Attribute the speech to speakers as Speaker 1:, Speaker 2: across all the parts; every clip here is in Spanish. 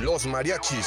Speaker 1: Los mariachis.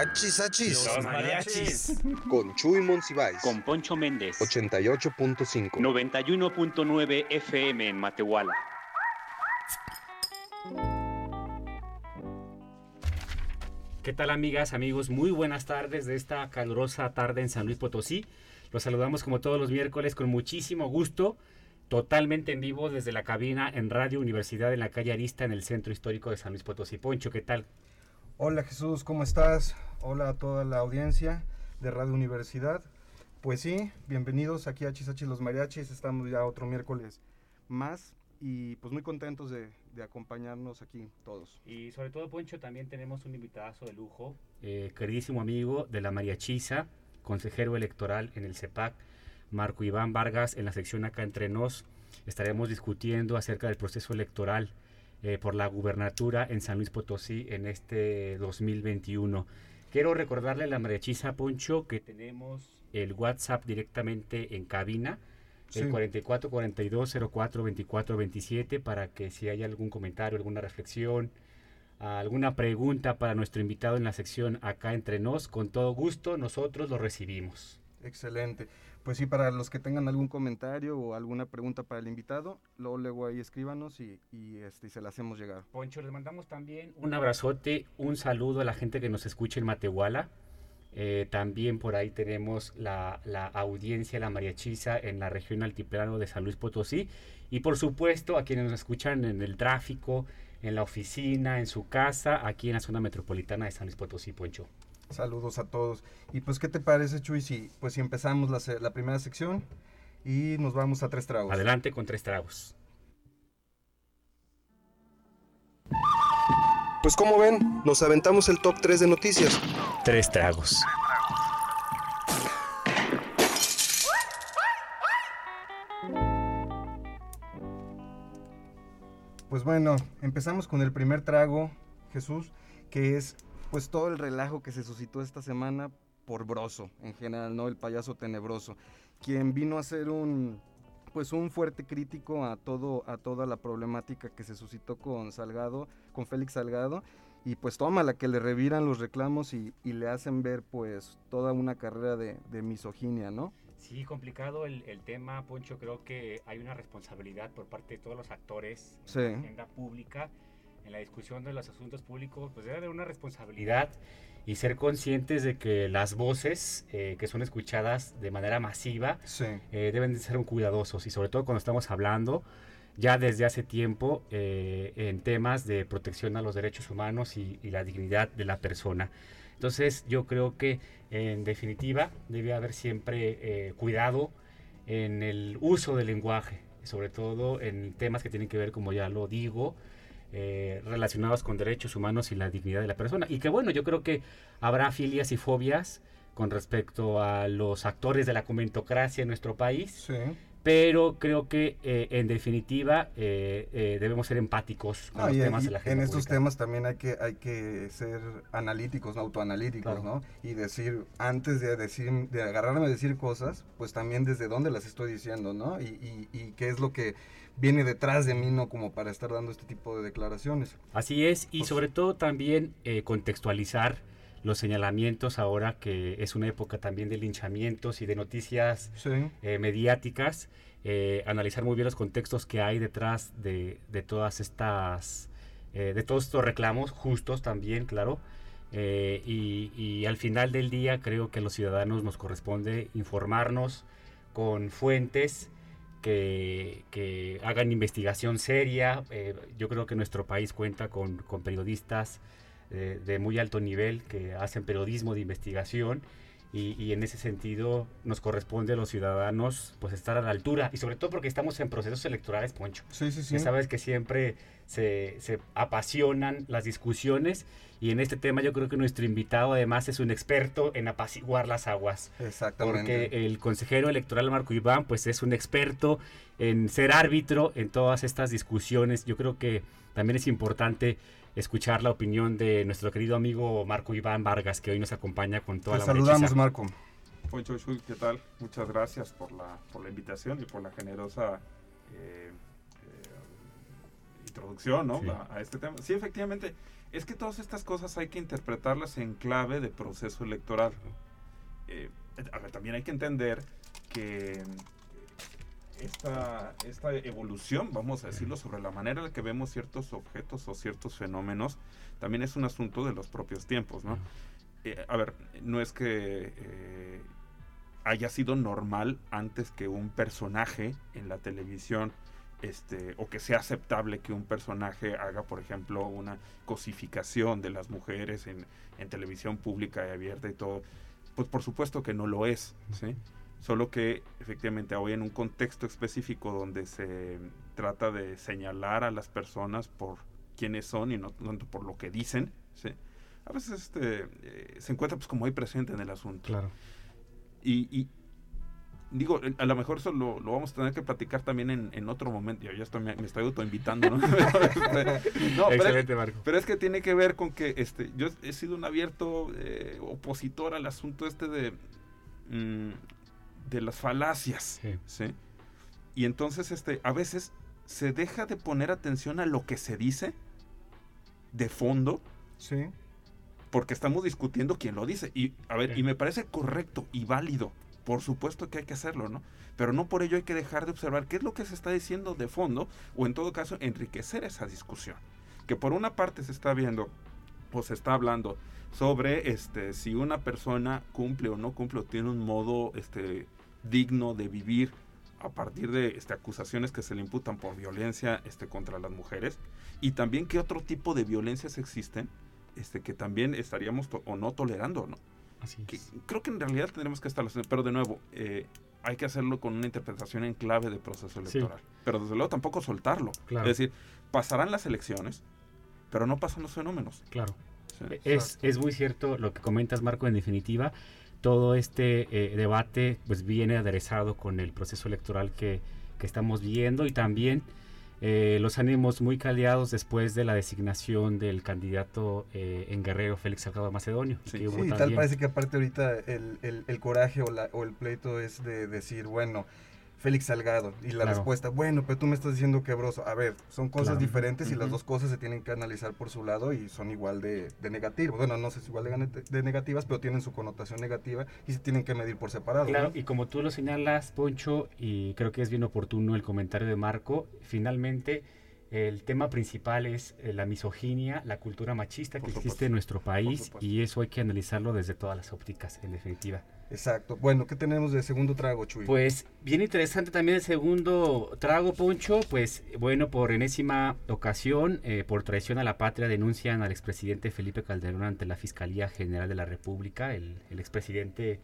Speaker 1: Achis, achis.
Speaker 2: mariachis
Speaker 1: Con Chuy Monsiváis.
Speaker 3: con Poncho Méndez.
Speaker 1: 88.5.
Speaker 3: 91.9 FM en Matehuala.
Speaker 4: ¿Qué tal amigas, amigos? Muy buenas tardes de esta calurosa tarde en San Luis Potosí. Los saludamos como todos los miércoles con muchísimo gusto, totalmente en vivo desde la cabina en Radio Universidad en la calle Arista en el centro histórico de San Luis Potosí. Poncho, ¿qué tal?
Speaker 5: Hola Jesús, ¿cómo estás? Hola a toda la audiencia de Radio Universidad. Pues sí, bienvenidos aquí a Chisachis los Mariachis. Estamos ya otro miércoles más y pues muy contentos de, de acompañarnos aquí todos.
Speaker 4: Y sobre todo, Poncho, también tenemos un invitadazo de lujo, eh, queridísimo amigo de la Mariachisa, consejero electoral en el CEPAC, Marco Iván Vargas, en la sección acá entre nos. Estaremos discutiendo acerca del proceso electoral eh, por la gubernatura en San Luis Potosí en este 2021. Quiero recordarle a la Mariachisa, Poncho, que tenemos el WhatsApp directamente en cabina.
Speaker 5: Sí.
Speaker 4: El 44 42 04 24 27 para que si hay algún comentario, alguna reflexión, alguna pregunta para nuestro invitado en la sección acá entre nos, con todo gusto nosotros lo recibimos.
Speaker 5: Excelente. Pues sí, para los que tengan algún comentario o alguna pregunta para el invitado, luego, ahí escríbanos y, y, este, se la hacemos llegar.
Speaker 4: Poncho, les mandamos también un abrazote, un saludo a la gente que nos escucha en Matehuala. Eh, también por ahí tenemos la, la audiencia, la mariachiza en la región altiplano de San Luis Potosí. Y por supuesto a quienes nos escuchan en el tráfico, en la oficina, en su casa, aquí en la zona metropolitana de San Luis Potosí, Poncho.
Speaker 5: Saludos a todos. Y pues, ¿qué te parece, Chuy, si, pues, si empezamos la, la primera sección y nos vamos a tres tragos?
Speaker 4: Adelante con tres tragos.
Speaker 1: Pues como ven, nos aventamos el top 3 de noticias.
Speaker 2: Tres tragos.
Speaker 5: Pues bueno, empezamos con el primer trago, Jesús, que es pues todo el relajo que se suscitó esta semana por Broso, en general, ¿no? El payaso tenebroso, quien vino a ser un pues un fuerte crítico a todo a toda la problemática que se suscitó con Salgado, con Félix Salgado y pues toma la que le reviran los reclamos y, y le hacen ver pues toda una carrera de, de misoginia, ¿no?
Speaker 4: Sí, complicado el, el tema, Poncho. Creo que hay una responsabilidad por parte de todos los actores
Speaker 5: Sí.
Speaker 4: en la agenda pública, en la discusión de los asuntos públicos, pues debe haber una responsabilidad y ser conscientes de que las voces eh, que son escuchadas de manera masiva
Speaker 5: Sí.
Speaker 4: eh, deben de ser cuidadosos y sobre todo cuando estamos hablando ya desde hace tiempo eh, en temas de protección a los derechos humanos y, y la dignidad de la persona. Entonces yo creo que en definitiva debe haber siempre eh, cuidado en el uso del lenguaje, sobre todo en temas que tienen que ver, como ya lo digo, eh, relacionados con derechos humanos y la dignidad de la persona. Y que bueno, yo creo que habrá filias y fobias con respecto a los actores de la comentocracia en nuestro país,
Speaker 5: Sí.
Speaker 4: Pero creo que eh, en definitiva eh, eh, debemos ser empáticos con los
Speaker 5: y-
Speaker 4: temas de la agenda
Speaker 5: en estos
Speaker 4: pública.
Speaker 5: temas también hay que, hay que ser analíticos, ¿no? autoanalíticos,
Speaker 4: Claro.
Speaker 5: ¿no? Y decir, antes de decir, de agarrarme a decir cosas, pues también desde dónde las estoy diciendo, ¿no? Y, y- y qué es lo que viene detrás de mí, ¿no? Como para estar dando este tipo de declaraciones.
Speaker 4: Así es, y
Speaker 5: Pues-
Speaker 4: sobre todo también contextualizar los señalamientos ahora que es una época también de linchamientos y de noticias
Speaker 5: Sí.
Speaker 4: eh, mediáticas, eh, analizar muy bien los contextos que hay detrás de, de todas estas, eh, de todos estos reclamos, justos también, claro. y, y al final del día creo que a los ciudadanos nos corresponde informarnos con fuentes que, que hagan investigación seria. Yo creo que nuestro país cuenta con, con periodistas eh, de muy alto nivel que hacen periodismo de investigación y, y en ese sentido nos corresponde a los ciudadanos pues estar a la altura y sobre todo porque estamos en procesos electorales, Poncho.
Speaker 5: Sí, sí, sí.
Speaker 4: Ya sabes que siempre se, se apasionan las discusiones y en este tema yo creo que nuestro invitado además es un experto en apaciguar las aguas.
Speaker 5: Exactamente.
Speaker 4: Porque el consejero electoral Marco Iván pues es un experto en ser árbitro en todas estas discusiones. Yo creo que también es importante escuchar la opinión de nuestro querido amigo Marco Iván Vargas que hoy nos acompaña con toda
Speaker 5: Te
Speaker 4: la
Speaker 5: saludamos,
Speaker 4: brechiza.
Speaker 5: Marco.
Speaker 6: Shui, ¿qué tal? Muchas gracias por la, por la invitación y por la generosa eh, eh, introducción ¿no?
Speaker 4: Sí.
Speaker 6: a, a este tema. Sí, efectivamente, es que todas estas cosas hay que interpretarlas en clave de proceso electoral. Eh, a ver, también hay que entender que esta, esta evolución, vamos a decirlo, sobre la manera en la que vemos ciertos objetos o ciertos fenómenos, también es un asunto de los propios tiempos, ¿no? Eh, a ver, no es que eh, haya sido normal antes que un personaje en la televisión, este, o que sea aceptable que un personaje haga, por ejemplo, una cosificación de las mujeres en, en televisión pública y abierta y todo. Pues por supuesto que no lo es, ¿sí? Solo que efectivamente hoy en un contexto específico donde se trata de señalar a las personas por quiénes son y no tanto por lo que dicen, ¿sí? a veces este, eh, se encuentra pues como ahí presente en el asunto.
Speaker 5: Claro.
Speaker 6: Y, y digo, eh, a lo mejor eso lo, lo vamos a tener que platicar también en, en otro momento. Yo ya estoy, me, me estoy autoinvitando, ¿no?
Speaker 4: Excelente, Marco.
Speaker 6: pero es que tiene que ver con que este, yo he sido un abierto eh, opositor al asunto este de, mm, de las falacias.
Speaker 4: Sí.
Speaker 6: ¿sí? Y entonces este, a veces se deja de poner atención a lo que se dice de fondo
Speaker 5: Sí.
Speaker 6: porque estamos discutiendo quién lo dice. Y a ver,
Speaker 4: Sí.
Speaker 6: y me parece correcto y válido. Por supuesto que hay que hacerlo, ¿no? Pero no por ello hay que dejar de observar qué es lo que se está diciendo de fondo o en todo caso enriquecer esa discusión. Que por una parte se está viendo o se está hablando sobre este si una persona cumple o no cumple o tiene un modo este digno de vivir a partir de este, acusaciones que se le imputan por violencia este, contra las mujeres y también qué otro tipo de violencias existen este, que también estaríamos o no tolerando, ¿no?
Speaker 4: Así
Speaker 6: Que
Speaker 4: es.
Speaker 6: creo que en realidad tendremos que estar, pero de nuevo, eh, hay que hacerlo con una interpretación en clave de proceso
Speaker 4: Sí.
Speaker 6: electoral. Pero desde luego tampoco soltarlo.
Speaker 4: Claro.
Speaker 6: Es decir, pasarán las elecciones, pero no pasan los fenómenos.
Speaker 4: Claro.
Speaker 6: ¿sí?
Speaker 4: Es, es muy cierto lo que comentas, Marco. En definitiva, todo este eh, debate pues viene aderezado con el proceso electoral que, que estamos viendo y también eh, los ánimos muy caldeados después de la designación del candidato eh, en Guerrero, Félix Salgado Macedonio. y
Speaker 6: Sí.
Speaker 5: Sí, tal parece que aparte ahorita el, el- el coraje o, la- o el pleito es de decir, bueno, Félix Salgado. Y la
Speaker 4: Claro.
Speaker 5: respuesta, bueno, pero tú me estás diciendo quebroso. A ver, son cosas
Speaker 4: Claro.
Speaker 5: diferentes y las dos cosas se tienen que analizar por su lado y son igual de, de negativas. Bueno, no sé si igual de, de negativas, pero tienen su connotación negativa y se tienen que medir por separado. ¿no?
Speaker 4: Claro, y como tú lo señalas, Poncho, y creo que es bien oportuno el comentario de Marco, finalmente el tema principal es eh, la misoginia, la cultura machista que existe en nuestro país y eso hay que analizarlo desde todas las ópticas, en definitiva.
Speaker 5: Exacto. Bueno, ¿qué tenemos de segundo trago, Chuy?
Speaker 4: Pues bien interesante también el segundo trago, Poncho, pues bueno, por enésima ocasión, eh, por traición a la patria, denuncian al expresidente Felipe Calderón ante la Fiscalía General de la República. El, el expresidente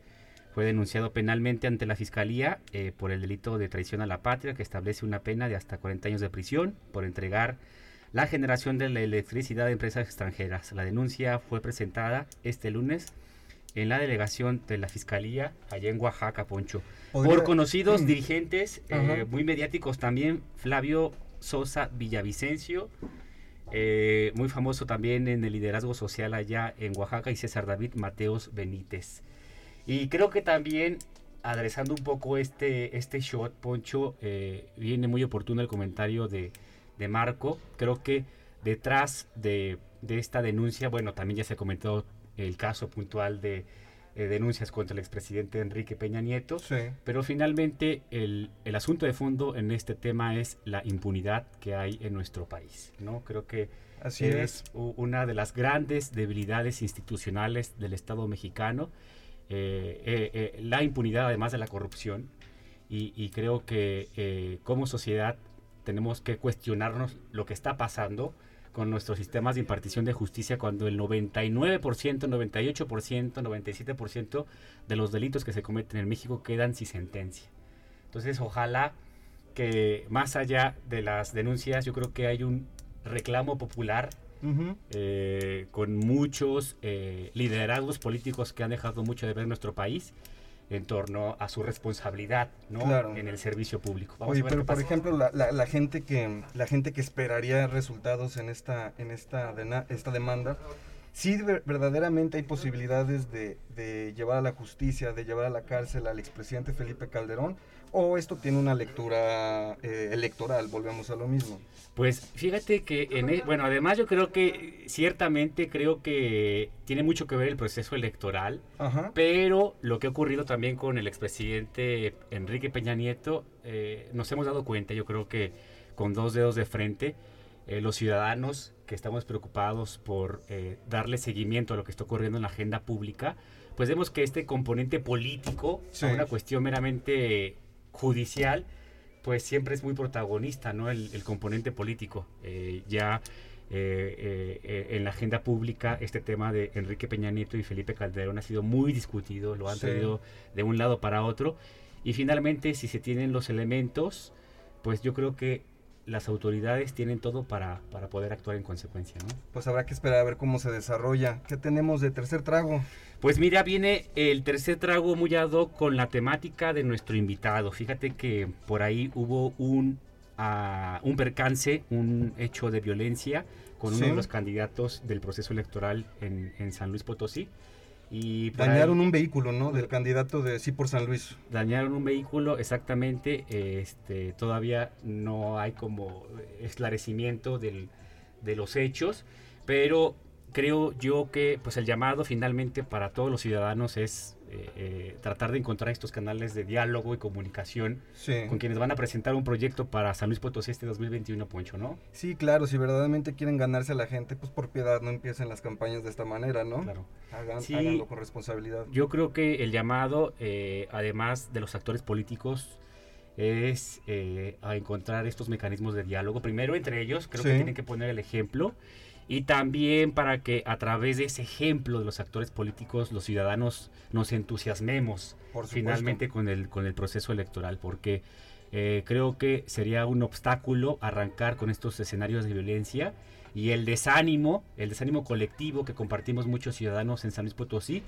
Speaker 4: fue denunciado penalmente ante la Fiscalía eh, por el delito de traición a la patria, que establece una pena de hasta 40 años de prisión por entregar la generación de la electricidad a empresas extranjeras. La denuncia fue presentada este lunes en la delegación de la Fiscalía allá en Oaxaca, Poncho. Por conocidos
Speaker 5: Mm.
Speaker 4: dirigentes, eh, muy mediáticos también, Flavio Sosa Villavicencio, eh, muy famoso también en el liderazgo social allá en Oaxaca, y César David Mateos Benítez. Y creo que también, adresando un poco este, este shot, Poncho, eh, viene muy oportuno el comentario de, de Marco. Creo que detrás de, de esta denuncia, bueno, también ya se comentó el caso puntual de eh, denuncias contra el expresidente Enrique Peña Nieto.
Speaker 5: Sí.
Speaker 4: Pero finalmente el, el asunto de fondo en este tema es la impunidad que hay en nuestro país. ¿no? Creo que
Speaker 5: Así
Speaker 4: es una de las grandes debilidades institucionales del Estado mexicano. eh, eh, eh, la impunidad además de la corrupción. Y, y creo que como sociedad tenemos que cuestionarnos lo que está pasando con nuestros sistemas de impartición de justicia cuando el 99%, 98%, 97% de los delitos que se cometen en México quedan sin sentencia. Entonces, ojalá que más allá de las denuncias, yo creo que hay un reclamo popular eh, con muchos eh, liderazgos políticos que han dejado mucho de ver nuestro país en torno a su responsabilidad ¿no?
Speaker 5: Claro.
Speaker 4: en el servicio público. Vamos
Speaker 5: Oye,
Speaker 4: a ver
Speaker 5: pero
Speaker 4: qué
Speaker 5: por ejemplo, la, la- la gente que la gente que esperaría resultados en esta en esta dena- esta demanda, sí ver- verdaderamente hay posibilidades de, de llevar a la justicia, de llevar a la cárcel al expresidente Felipe Calderón, o esto tiene una lectura eh, electoral, volvemos a lo mismo.
Speaker 4: Pues fíjate que, en e- bueno, además yo creo que ciertamente creo que tiene mucho que ver el proceso electoral,
Speaker 5: Ajá.
Speaker 4: pero lo que ha ocurrido también con el expresidente Enrique Peña Nieto, eh, nos hemos dado cuenta, yo creo que con dos dedos de frente, eh, los ciudadanos que estamos preocupados por eh, darle seguimiento a lo que está ocurriendo en la agenda pública, pues vemos que este componente político,
Speaker 5: Sí.
Speaker 4: a una cuestión meramente judicial, pues siempre es muy protagonista, ¿no? El, el componente político. Eh, ya eh, eh, eh, en la agenda pública este tema de Enrique Peña Nieto y Felipe Calderón ha sido muy discutido, lo han
Speaker 5: Sí.
Speaker 4: traído de un lado para otro. Y finalmente, si se tienen los elementos, pues yo creo que las autoridades tienen todo para, para poder actuar en consecuencia, ¿no?
Speaker 5: Pues habrá que esperar a ver cómo se desarrolla. ¿Qué tenemos de tercer trago?
Speaker 4: Pues mira, viene el tercer trago muy ad hoc con la temática de nuestro invitado. Fíjate que por ahí hubo un, ah, un percance, un hecho de violencia con uno de los candidatos del proceso electoral en, en San Luis Potosí. Y
Speaker 5: Dañaron
Speaker 4: ahí
Speaker 5: un vehículo, ¿no? Del candidato de Sí por San Luis.
Speaker 4: dañaron un vehículo, exactamente. Este, todavía no hay como esclarecimiento del- de los hechos, pero creo yo que pues el llamado finalmente para todos los ciudadanos es eh, eh, tratar de encontrar estos canales de diálogo y comunicación
Speaker 5: Sí.
Speaker 4: con quienes van a presentar un proyecto para San Luis Potosí este 2021, Poncho, ¿no?
Speaker 5: Sí, claro, si verdaderamente quieren ganarse a la gente, pues por piedad no empiecen las campañas de esta manera, ¿no?
Speaker 4: Claro.
Speaker 5: Hagan,
Speaker 4: Sí.
Speaker 5: Háganlo con responsabilidad.
Speaker 4: Yo creo que el llamado, eh, además de los actores políticos, es eh, a encontrar estos mecanismos de diálogo. Primero entre ellos, creo que tienen que poner el ejemplo. Y también para que a través de ese ejemplo de los actores políticos, los ciudadanos nos entusiasmemos
Speaker 5: Por
Speaker 4: finalmente con el, con el proceso electoral. Porque eh, creo que sería un obstáculo arrancar con estos escenarios de violencia y el desánimo, el desánimo colectivo que compartimos muchos ciudadanos en San Luis Potosí,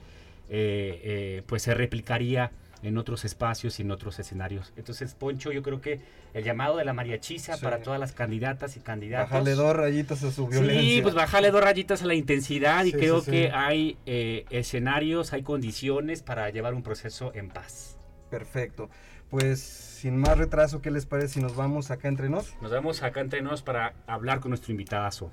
Speaker 4: eh, eh, pues se replicaría en otros espacios y en otros escenarios. Entonces, Poncho, yo creo que el llamado de la mariachisa
Speaker 5: Sí.
Speaker 4: para todas las candidatas y candidatos.
Speaker 5: Bájale dos rayitas a su violencia.
Speaker 4: Sí, pues bájale dos rayitas a la intensidad y creo
Speaker 5: sí,
Speaker 4: que hay eh, escenarios, hay condiciones para llevar un proceso en paz.
Speaker 5: Perfecto. Pues sin más retraso, ¿qué les parece si nos vamos acá entre nos?
Speaker 4: Nos vemos acá entre nos para hablar con nuestro invitadazo.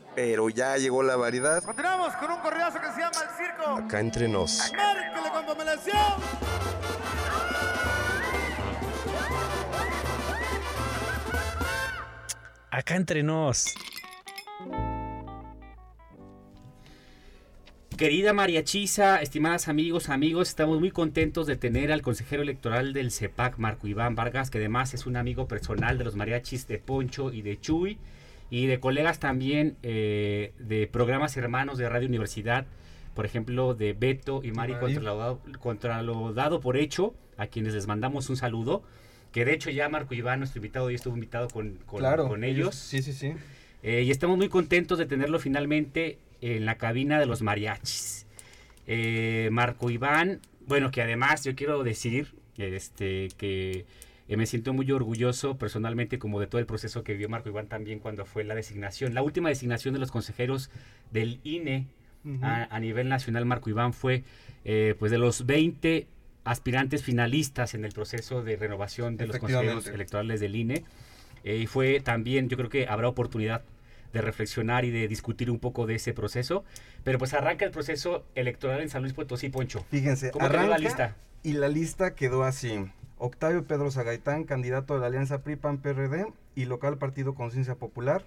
Speaker 1: Pero ya llegó la variedad.
Speaker 7: Continuamos con un corridazo que se llama El Circo.
Speaker 1: Acá entre nos.
Speaker 7: Márquele con pomelación.
Speaker 2: Acá entre nos.
Speaker 4: Querida María Chisa, estimadas amigos, amigos, estamos muy contentos de tener al consejero electoral del CEPAC, Marco Iván Vargas, que además es un amigo personal de los mariachis de Poncho y de Chuy, y de colegas también eh, de programas hermanos de Radio Universidad, por ejemplo, de Beto y Mari. Contra, lo dado, contra lo dado por hecho, a quienes les mandamos un saludo, que de hecho ya Marco Iván, nuestro invitado, ya estuvo invitado con, con,
Speaker 5: claro.
Speaker 4: con ellos.
Speaker 5: Sí, sí, sí.
Speaker 4: Eh, y estamos muy contentos de tenerlo finalmente en la cabina de los mariachis. Eh, Marco Iván, bueno, que además yo quiero decir este, que eh, me siento muy orgulloso personalmente como de todo el proceso que vivió Marco Iván también cuando fue la designación. La última designación de los consejeros del INE a, a nivel nacional, Marco Iván fue eh, pues de los 20 aspirantes finalistas en el proceso de renovación de los consejeros electorales del INE. Eh, y fue también, yo creo que habrá oportunidad de reflexionar y de discutir un poco de ese proceso. Pero pues arranca el proceso electoral en San Luis Potosí, Poncho.
Speaker 5: Fíjense,
Speaker 4: ¿Cómo
Speaker 5: arranca
Speaker 4: la lista?
Speaker 5: y la lista quedó así. Octavio Pedro Zagaitán, candidato de la Alianza PRI-PAN-PRD y local Partido Conciencia Popular.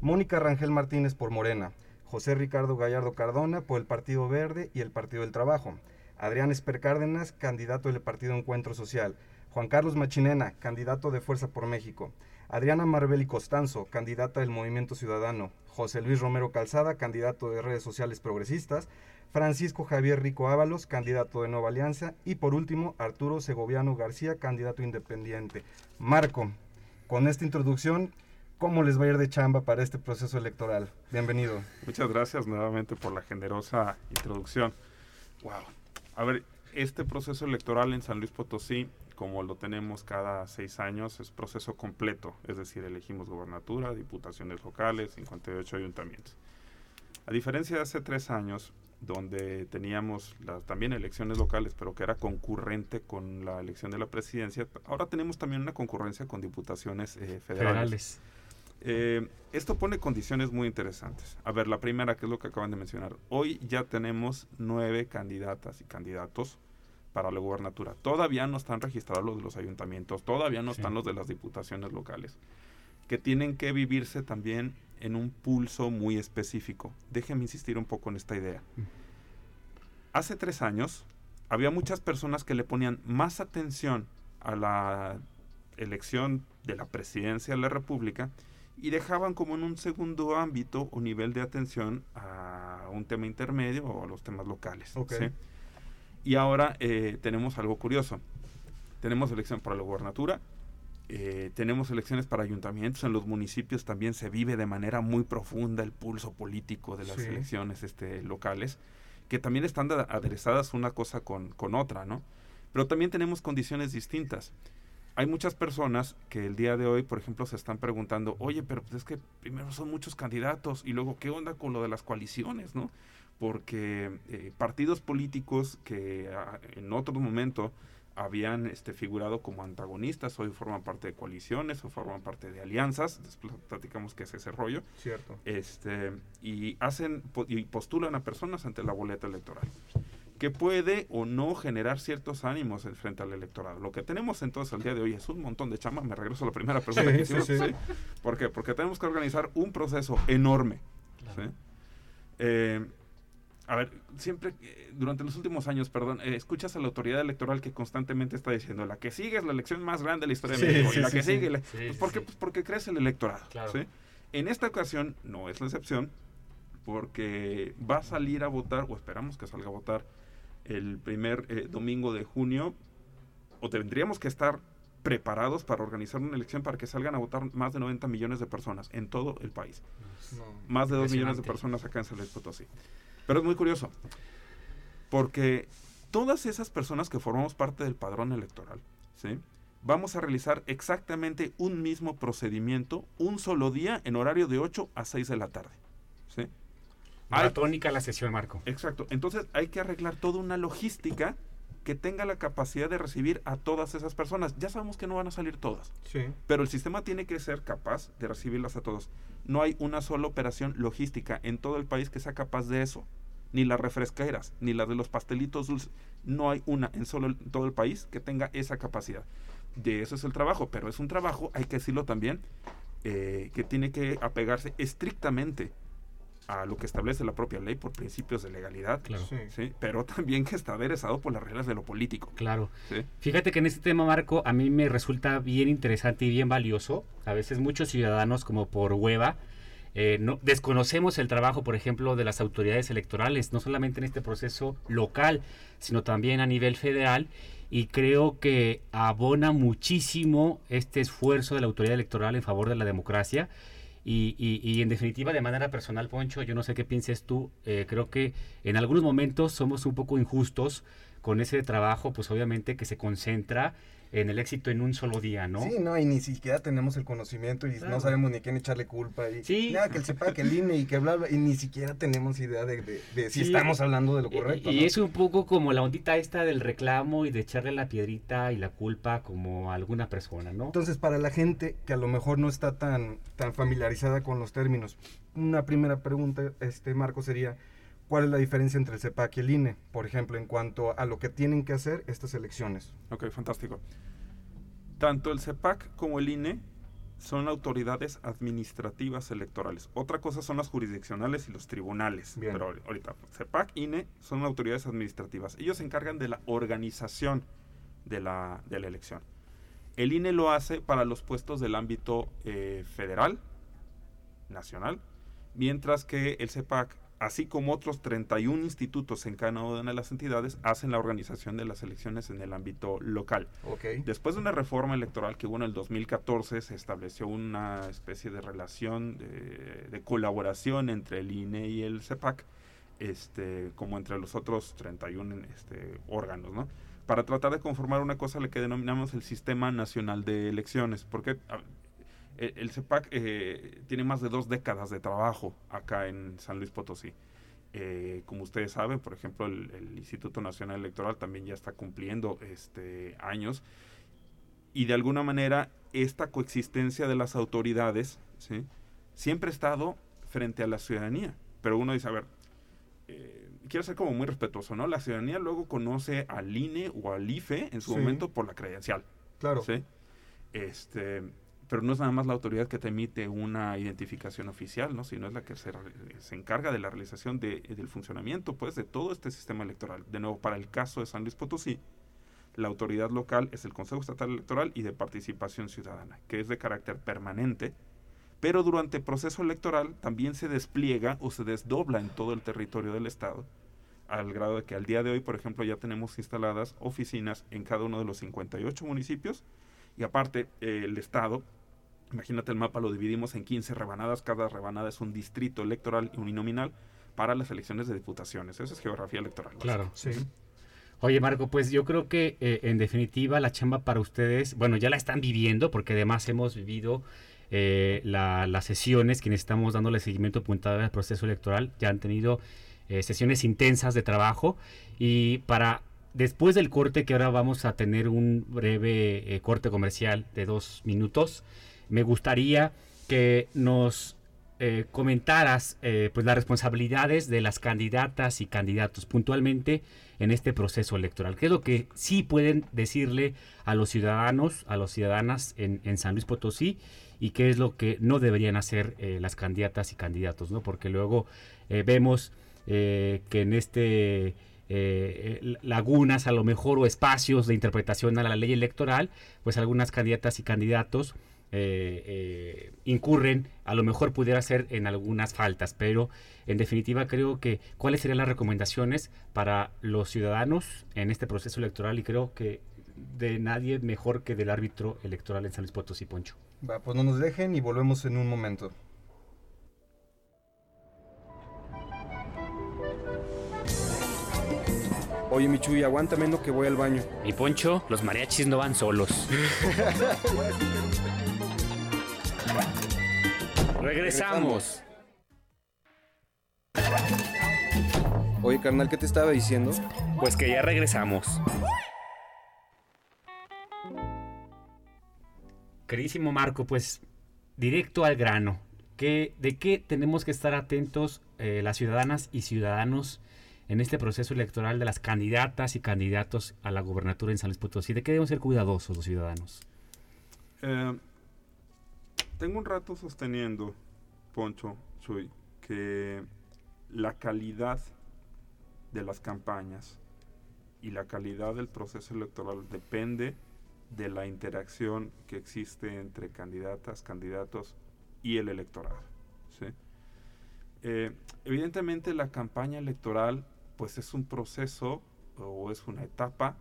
Speaker 5: Mónica Rangel Martínez por Morena. José Ricardo Gallardo Cardona por el Partido Verde y el Partido del Trabajo. Adrián Esper Cárdenas, candidato del Partido Encuentro Social. Juan Carlos Machinena, candidato de Fuerza por México. Adriana Marbeli Costanzo, candidata del Movimiento Ciudadano. José Luis Romero Calzada, candidato de redes sociales progresistas. Francisco Javier Rico Ábalos, candidato de Nueva Alianza. Y por último, Arturo Segoviano García, candidato independiente. Marco, con esta introducción, ¿cómo les va a ir de chamba para este proceso electoral? Bienvenido.
Speaker 6: Muchas gracias nuevamente por la generosa introducción. Wow. A ver, este proceso electoral en San Luis Potosí, como lo tenemos cada seis años, es proceso completo. Es decir, elegimos gobernatura, diputaciones locales, 58 ayuntamientos. A diferencia de hace tres años, donde teníamos las, también elecciones locales, pero que era concurrente con la elección de la presidencia, ahora tenemos también una concurrencia con diputaciones eh, federales.
Speaker 4: Federales.
Speaker 6: Eh, esto pone condiciones muy interesantes. A ver, la primera, que es lo que acaban de mencionar. Hoy ya tenemos nueve candidatas y candidatos para la gubernatura. Todavía no están registrados los de los ayuntamientos, todavía no
Speaker 4: Sí.
Speaker 6: están los de las diputaciones locales, que tienen que vivirse también en un pulso muy específico. Déjenme insistir un poco en esta idea. Hace tres años había muchas personas que le ponían más atención a la elección de la presidencia de la República y dejaban como en un segundo ámbito o nivel de atención a un tema intermedio o a los temas locales.
Speaker 5: Ok.
Speaker 6: ¿sí? Y ahora eh, tenemos algo curioso. Tenemos elección para la gubernatura, eh, tenemos elecciones para ayuntamientos, en los municipios también se vive de manera muy profunda el pulso político de las
Speaker 5: Sí.
Speaker 6: elecciones este, locales, que también están da- aderezadas una cosa con, con otra, ¿no? Pero también tenemos condiciones distintas. Hay muchas personas que el día de hoy, por ejemplo, se están preguntando, oye, pero pues es que primero son muchos candidatos y luego, ¿qué onda con lo de las coaliciones, no? Porque eh, partidos políticos que ah, en otro momento habían este, figurado como antagonistas, hoy forman parte de coaliciones o forman parte de alianzas, después platicamos qué es ese rollo,
Speaker 5: Cierto.
Speaker 6: este, y hacen y postulan a personas ante la boleta electoral que puede o no generar ciertos ánimos en frente al electorado. Lo que tenemos entonces al día de hoy es un montón de chamba. Me regreso a la primera pregunta
Speaker 5: Sí,
Speaker 6: que hicimos.
Speaker 5: sí.
Speaker 6: ¿sí? ¿Por qué? Porque tenemos que organizar un proceso enorme. ¿sí? Eh, a ver, siempre, eh, durante los últimos años, perdón, eh, escuchas a la autoridad electoral que constantemente está diciendo, la que sigue es la elección más grande de la historia
Speaker 5: Sí,
Speaker 6: de México, y la
Speaker 5: sí,
Speaker 6: que
Speaker 5: sí.
Speaker 6: sigue, la-
Speaker 4: Sí,
Speaker 6: pues,
Speaker 4: sí,
Speaker 6: ¿por qué? Pues porque crece el electorado.
Speaker 4: Claro.
Speaker 6: ¿sí? En esta ocasión no es la excepción, porque va a salir a votar, o esperamos que salga a votar, el primer eh, domingo de junio, o tendríamos que estar preparados para organizar una elección para que salgan a votar más de 90 millones de personas en todo el país.
Speaker 5: No.
Speaker 6: Más de 2 millones de personas acá en San Luis Potosí. Pero es muy curioso, porque todas esas personas que formamos parte del padrón electoral, ¿sí? vamos a realizar exactamente un mismo procedimiento, un solo día, en horario de 8 a 6 de la tarde. ¿sí?
Speaker 4: Maratónica la sesión, Marco.
Speaker 6: Exacto. Entonces hay que arreglar toda una logística que tenga la capacidad de recibir a todas esas personas. Ya sabemos que no van a salir todas,
Speaker 5: Sí.
Speaker 6: pero el sistema tiene que ser capaz de recibirlas a todos. No hay una sola operación logística en todo el país que sea capaz de eso. Ni las refresqueras, ni las de los pastelitos dulces. No hay una en solo el- todo el país que tenga esa capacidad. De eso es el trabajo, pero es un trabajo, hay que decirlo también, eh, que tiene que apegarse estrictamente a lo que establece la propia ley por principios de legalidad,
Speaker 4: Claro.
Speaker 5: Sí.
Speaker 6: ¿sí? pero también que está aderezado por las reglas de lo político.
Speaker 4: Claro.
Speaker 6: ¿sí?
Speaker 4: Fíjate que en este tema, Marco, a mí me resulta bien interesante y bien valioso. A veces muchos ciudadanos, como por hueva, eh, no, desconocemos el trabajo, por ejemplo, de las autoridades electorales, no solamente en este proceso local, sino también a nivel federal. Y creo que abona muchísimo este esfuerzo de la autoridad electoral en favor de la democracia. Y, y- y en definitiva, de manera personal, Poncho, yo no sé qué pienses tú, eh, creo que en algunos momentos somos un poco injustos con ese trabajo, pues obviamente que se concentra en el éxito en un solo día, ¿no?
Speaker 5: Sí, no, y ni siquiera tenemos el conocimiento y no sabemos ni quién echarle culpa. Y,
Speaker 4: sí.
Speaker 5: Nada, que el sepa que el INE y que bla, bla, y ni siquiera tenemos idea de, de, si estamos hablando de lo correcto.
Speaker 4: Y, es un poco como la ondita esta del reclamo y de echarle la piedrita y la culpa como a alguna persona, ¿no?
Speaker 5: Entonces, para la gente que a lo mejor no está tan, tan familiarizada con los términos, una primera pregunta, este Marco, sería... ¿Cuál es la diferencia entre el CEPAC y el INE, por ejemplo, en cuanto a lo que tienen que hacer estas elecciones?
Speaker 6: Ok, fantástico. Tanto el CEPAC como el INE son autoridades administrativas electorales. Otra cosa son las jurisdiccionales y los tribunales. Pero ahorita, CEPAC, INE son autoridades administrativas. Ellos se encargan de la organización de la, de la elección. El INE lo hace para los puestos del ámbito eh, federal, nacional, mientras que el CEPAC así como otros 31 institutos en cada una de las entidades, hacen la organización de las elecciones en el ámbito local. Después de una reforma electoral que hubo en el 2014, se estableció una especie de relación de, colaboración entre el INE y el CEPAC, este, como entre los otros 31 este, órganos, ¿no? Para tratar de conformar una cosa le que denominamos el Sistema Nacional de Elecciones, porque eh, el CEPAC eh, tiene más de dos décadas de trabajo acá en San Luis Potosí. Eh, como ustedes saben, por ejemplo, el, Instituto Nacional Electoral también ya está cumpliendo este, años. Y de alguna manera, esta coexistencia de las autoridades siempre ha estado frente a la ciudadanía. Pero uno dice, a ver, quiero ser como muy respetuoso, ¿no? La ciudadanía luego conoce al INE o al IFE en su momento por la credencial.
Speaker 5: Claro.
Speaker 6: ¿sí? Este, pero no es nada más la autoridad que te emite una identificación oficial, ¿no? sino es la que se, encarga de la realización de, del funcionamiento pues, de todo este sistema electoral. De nuevo, para el caso de San Luis Potosí, la autoridad local es el Consejo Estatal Electoral y de Participación Ciudadana, que es de carácter permanente, pero durante el proceso electoral también se despliega o se desdobla en todo el territorio del Estado, al grado de que al día de hoy, por ejemplo, ya tenemos instaladas oficinas en cada uno de los 58 municipios, y aparte el Estado Imagínate el mapa, lo dividimos en 15 rebanadas, cada rebanada es un distrito electoral uninominal para las elecciones de diputaciones. Esa es geografía electoral.
Speaker 4: Claro, sí. Oye, Marco, pues yo creo que eh, en definitiva la chamba para ustedes, bueno, ya la están viviendo porque además hemos vivido eh, las sesiones, quienes estamos dándole seguimiento puntual al proceso electoral, ya han tenido eh, sesiones intensas de trabajo y para después del corte, que ahora vamos a tener un breve corte comercial de dos minutos, me gustaría que nos eh, comentaras eh, pues las responsabilidades de las candidatas y candidatos puntualmente en este proceso electoral. ¿Qué es lo que sí pueden decirle a los ciudadanos, a las ciudadanas en, San Luis Potosí y qué es lo que no deberían hacer eh, las candidatas y candidatos? ¿no? Porque luego vemos que en este lagunas a lo mejor o espacios de interpretación a la ley electoral, pues algunas candidatas y candidatos eh, eh, incurren, a lo mejor pudiera ser en algunas faltas, pero en definitiva creo que cuáles serían las recomendaciones para los ciudadanos en este proceso electoral y creo que de nadie mejor que del árbitro electoral en San Luis Potosí, Poncho.
Speaker 5: Va, pues no nos dejen y volvemos en un momento.
Speaker 1: Oye, Michuy, aguántame no que voy al baño.
Speaker 2: Mi Poncho, los mariachis no van solos. Regresamos.
Speaker 1: Oye, carnal, ¿qué te estaba diciendo?
Speaker 2: Pues que ya regresamos.
Speaker 4: Queridísimo Marco, pues directo al grano. ¿Qué, ¿De qué tenemos que estar atentos eh, las ciudadanas y ciudadanos en este proceso electoral de las candidatas y candidatos a la gubernatura en San Luis Potosí? ¿De qué debemos ser cuidadosos los ciudadanos?
Speaker 6: Eh, tengo un rato sosteniendo, Poncho, Chuy, que la calidad de las campañas y la calidad del proceso electoral depende de la interacción que existe entre candidatas, candidatos y el electorado. Eh, evidentemente la campaña electoral pues es un proceso o es una etapa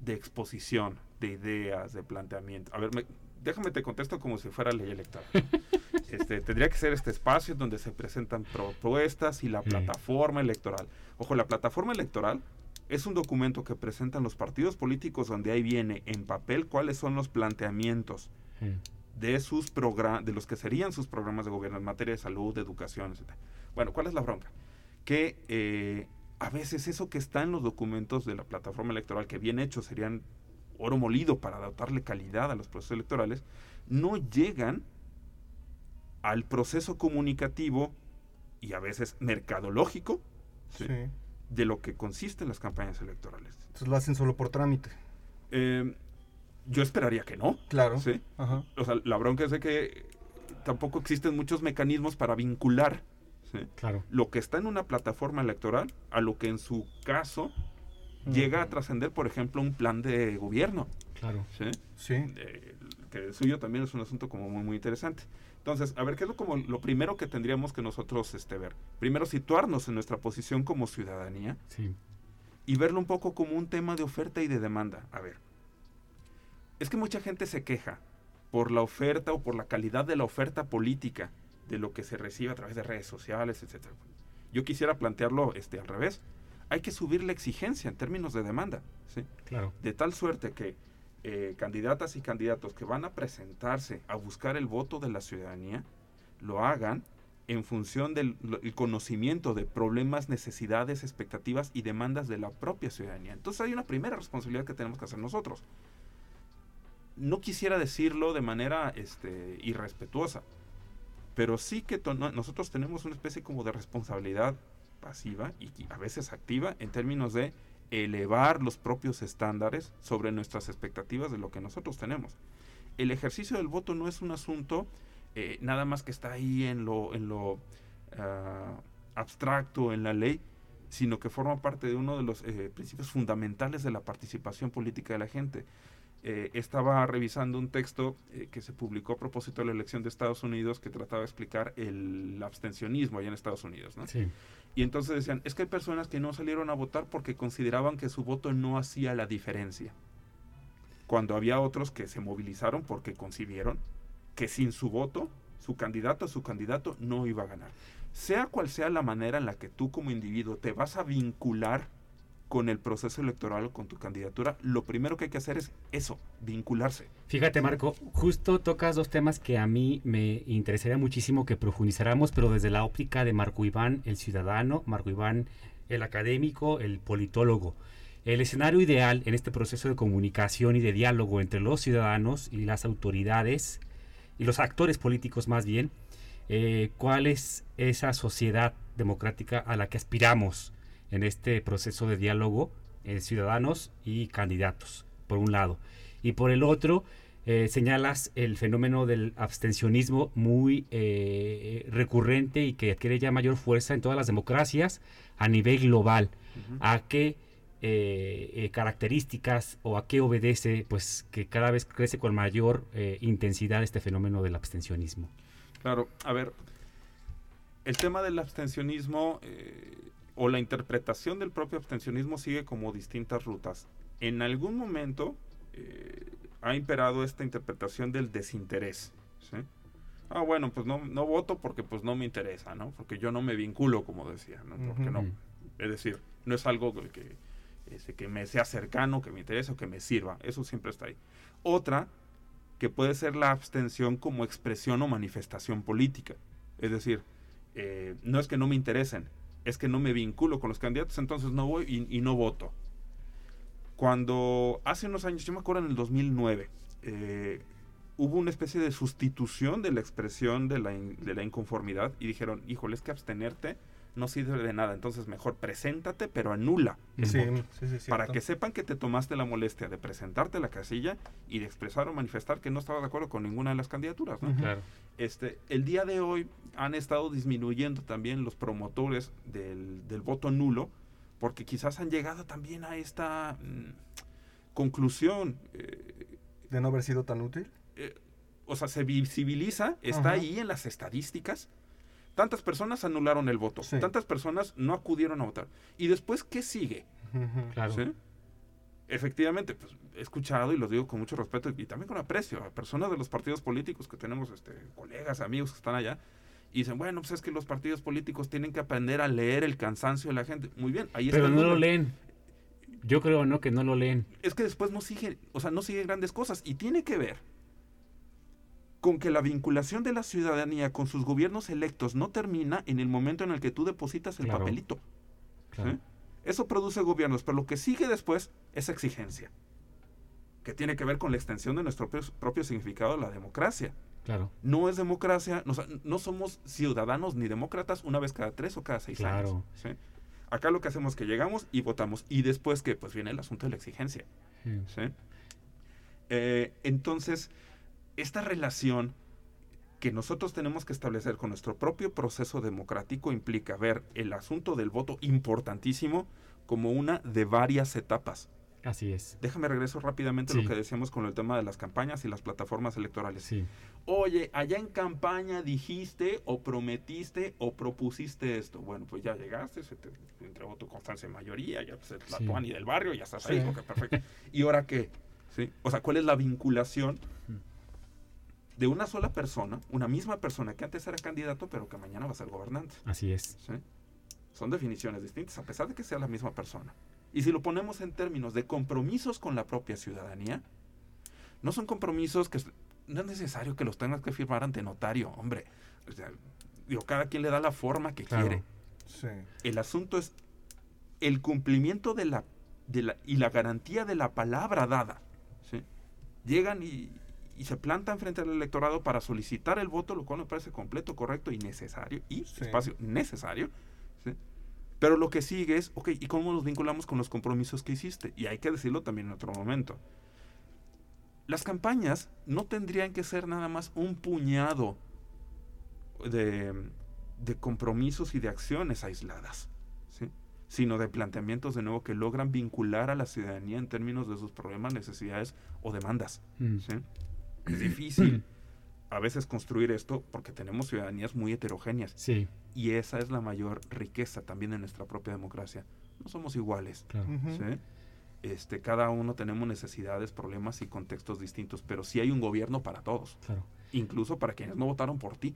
Speaker 6: de exposición de ideas, de planteamiento. A ver, me, déjame te contesto como si fuera ley electoral. Este, tendría que ser este espacio donde se presentan propuestas y la plataforma electoral. Ojo, la plataforma electoral Es un documento que presentan los partidos políticos donde ahí viene en papel cuáles son los planteamientos
Speaker 4: Mm.
Speaker 6: de sus programas, de los que serían sus programas de gobierno en materia de salud, de educación, etc. Bueno, ¿cuál es la bronca? Que eh, a veces eso que está en los documentos de la plataforma electoral, que bien hechos serían oro molido para dotarle calidad a los procesos electorales, no llegan al proceso comunicativo y a veces mercadológico ¿sí?
Speaker 5: Sí.
Speaker 6: de lo que consisten las campañas electorales.
Speaker 5: Entonces lo hacen solo por trámite.
Speaker 6: Eh, yo esperaría que no.
Speaker 5: Claro.
Speaker 6: ¿sí?
Speaker 5: Ajá.
Speaker 6: O sea, la bronca es de que tampoco existen muchos mecanismos para vincular.
Speaker 4: Claro.
Speaker 6: lo que está en una plataforma electoral a lo que en su caso llega a trascender, por ejemplo, un plan de gobierno.
Speaker 4: Claro.
Speaker 6: ¿sí?
Speaker 5: Sí.
Speaker 6: Eh, que el suyo también es un asunto como muy, muy interesante. Entonces, a ver, ¿qué es lo, como lo primero que tendríamos que nosotros este, ver? Primero, situarnos en nuestra posición como ciudadanía
Speaker 4: Sí.
Speaker 6: y verlo un poco como un tema de oferta y de demanda. A ver, es que mucha gente se queja por la oferta o por la calidad de la oferta política, de lo que se recibe a través de redes sociales, etcétera. Yo quisiera plantearlo este, al revés. Hay que subir la exigencia en términos de demanda, ¿sí?
Speaker 4: Claro.
Speaker 6: de tal suerte que eh, candidatas y candidatos que van a presentarse a buscar el voto de la ciudadanía lo hagan en función del el conocimiento de problemas, necesidades, expectativas y demandas de la propia ciudadanía. Entonces hay una primera responsabilidad que tenemos que hacer nosotros. No quisiera decirlo de manera este, irrespetuosa, pero sí que nosotros tenemos una especie como de responsabilidad pasiva y a veces activa en términos de elevar los propios estándares sobre nuestras expectativas de lo que nosotros tenemos. El ejercicio del voto no es un asunto eh, nada más que está ahí en lo, en lo ah, abstracto, en la ley, sino que forma parte de uno de los eh, principios fundamentales de la participación política de la gente. Eh, estaba revisando un texto eh, que se publicó a propósito de la elección de Estados Unidos que trataba de explicar el abstencionismo allá en Estados Unidos.
Speaker 4: Sí.
Speaker 6: Y entonces decían, es que hay personas que no salieron a votar porque consideraban que su voto no hacía la diferencia. Cuando había otros que se movilizaron porque concibieron que sin su voto, su candidato o su candidato no iba a ganar. Sea cual sea la manera en la que tú como individuo te vas a vincular con el proceso electoral con tu candidatura, lo primero que hay que hacer es eso, vincularse.
Speaker 4: Fíjate, Marco, justo tocas dos temas que a mí me interesaría muchísimo que profundizáramos, pero desde la óptica de Marco Iván, el ciudadano, Marco Iván, el académico, el politólogo. El escenario ideal en este proceso de comunicación y de diálogo entre los ciudadanos y las autoridades y los actores políticos más bien, eh, cuál es esa sociedad democrática a la que aspiramos en este proceso de diálogo eh, ciudadanos y candidatos, por un lado. Y por el otro, eh, señalas el fenómeno del abstencionismo muy eh, recurrente y que adquiere ya mayor fuerza en todas las democracias a nivel global. ¿A qué eh, características o a qué obedece pues que cada vez crece con mayor intensidad este fenómeno del abstencionismo?
Speaker 6: Claro, a ver, el tema del abstencionismo eh, o la interpretación del propio abstencionismo sigue como distintas rutas. En algún momento eh, ha imperado esta interpretación del desinterés. ¿sí? Ah, bueno, pues no, no voto porque pues no me interesa, ¿no? Porque yo no me vinculo, como decía, ¿no? Porque no, es decir, no es algo que, que, este, que me sea cercano, que me interese o que me sirva. Eso siempre está ahí. Otra, que puede ser la abstención como expresión o manifestación política. Es decir, eh, no es que no me interesen, es que no me vinculo con los candidatos, entonces no voy y, no voto. Cuando hace unos años, yo me acuerdo en el 2009, eh, hubo una especie de sustitución de la expresión de la, de la inconformidad y dijeron, híjole, es que abstenerte no sirve de nada, entonces mejor preséntate, pero anula el
Speaker 5: Sí,
Speaker 6: voto.
Speaker 5: sí, sí,
Speaker 6: para que sepan que te tomaste la molestia de presentarte a la casilla y de expresar o manifestar que no estabas de acuerdo con ninguna de las candidaturas.
Speaker 4: Claro.
Speaker 6: Este, el día de hoy han estado disminuyendo también los promotores del, del voto nulo, porque quizás han llegado también a esta mm, conclusión. eh,
Speaker 5: De no haber sido tan útil.
Speaker 6: eh, o sea, se visibiliza, está ahí en las estadísticas. Tantas personas anularon el voto,
Speaker 5: Sí.
Speaker 6: tantas personas no acudieron a votar. ¿Y después qué sigue?
Speaker 4: Claro.
Speaker 6: ¿Sí? Efectivamente, pues, he escuchado y lo digo con mucho respeto y también con aprecio a personas de los partidos políticos que tenemos, este, colegas, amigos que están allá, y dicen, bueno, pues es que los partidos políticos tienen que aprender a leer el cansancio de la gente. Muy bien, ahí
Speaker 4: Pero
Speaker 6: está el
Speaker 4: no lo leen. Yo creo no que no lo leen.
Speaker 6: Es que después no sigue, o sea, no sigue grandes cosas y tiene que ver con que la vinculación de la ciudadanía con sus gobiernos electos no termina en el momento en el que tú depositas el
Speaker 4: Claro.
Speaker 6: papelito.
Speaker 4: Claro.
Speaker 6: ¿sí? Eso produce gobiernos, pero lo que sigue después es exigencia, que tiene que ver con la extensión de nuestro propio, propio significado de la democracia.
Speaker 4: Claro.
Speaker 6: No es democracia, no, no somos ciudadanos ni demócratas una vez cada tres o cada seis
Speaker 4: Claro.
Speaker 6: años. ¿sí? Acá lo que hacemos es que llegamos y votamos. Y después que pues viene el asunto de la exigencia.
Speaker 4: Sí.
Speaker 6: ¿sí? Eh, entonces, esta relación que nosotros tenemos que establecer con nuestro propio proceso democrático implica ver el asunto del voto importantísimo como una de varias etapas.
Speaker 4: Así es.
Speaker 6: Déjame regreso rápidamente a lo que decíamos con el tema de las campañas y las plataformas electorales.
Speaker 4: Sí.
Speaker 6: Oye, allá en campaña dijiste o prometiste o propusiste esto. Bueno, pues ya llegaste, se te entregó tu constancia de mayoría, ya pues, es la
Speaker 4: Sí.
Speaker 6: del barrio, ya estás ahí, perfecto. ¿Y ahora qué? ¿Sí? O sea, ¿cuál es la vinculación de una sola persona, una misma persona que antes era candidato, pero que mañana va a ser gobernante?
Speaker 4: Así es.
Speaker 6: ¿sí? Son definiciones distintas, a pesar de que sea la misma persona. Y si lo ponemos en términos de compromisos con la propia ciudadanía, no son compromisos que no es necesario que los tengas que firmar ante notario, hombre. O sea, digo, cada quien le da la forma que
Speaker 4: Claro.
Speaker 6: quiere.
Speaker 5: Sí.
Speaker 6: El asunto es el cumplimiento de la, de la y la garantía de la palabra dada. ¿sí? Llegan y, y se plantan frente al electorado para solicitar el voto, lo cual me parece completo, correcto y necesario, y
Speaker 5: Sí.
Speaker 6: espacio necesario. ¿sí? Pero lo que sigue es, ok, ¿y cómo nos vinculamos con los compromisos que hiciste? Y hay que decirlo también en otro momento. Las campañas no tendrían que ser nada más un puñado de, de compromisos y de acciones aisladas, ¿sí? sino de planteamientos de nuevo que logran vincular a la ciudadanía en términos de sus problemas, necesidades o demandas.
Speaker 4: Mm.
Speaker 6: ¿sí? Es difícil a veces construir esto porque tenemos ciudadanías muy heterogéneas
Speaker 4: Sí,
Speaker 6: y esa es la mayor riqueza también de nuestra propia democracia. No somos iguales.
Speaker 4: claro.
Speaker 6: Este, cada uno tenemos necesidades, problemas y contextos distintos, pero sí hay un gobierno para todos,
Speaker 4: Claro.
Speaker 6: incluso para quienes no votaron por ti.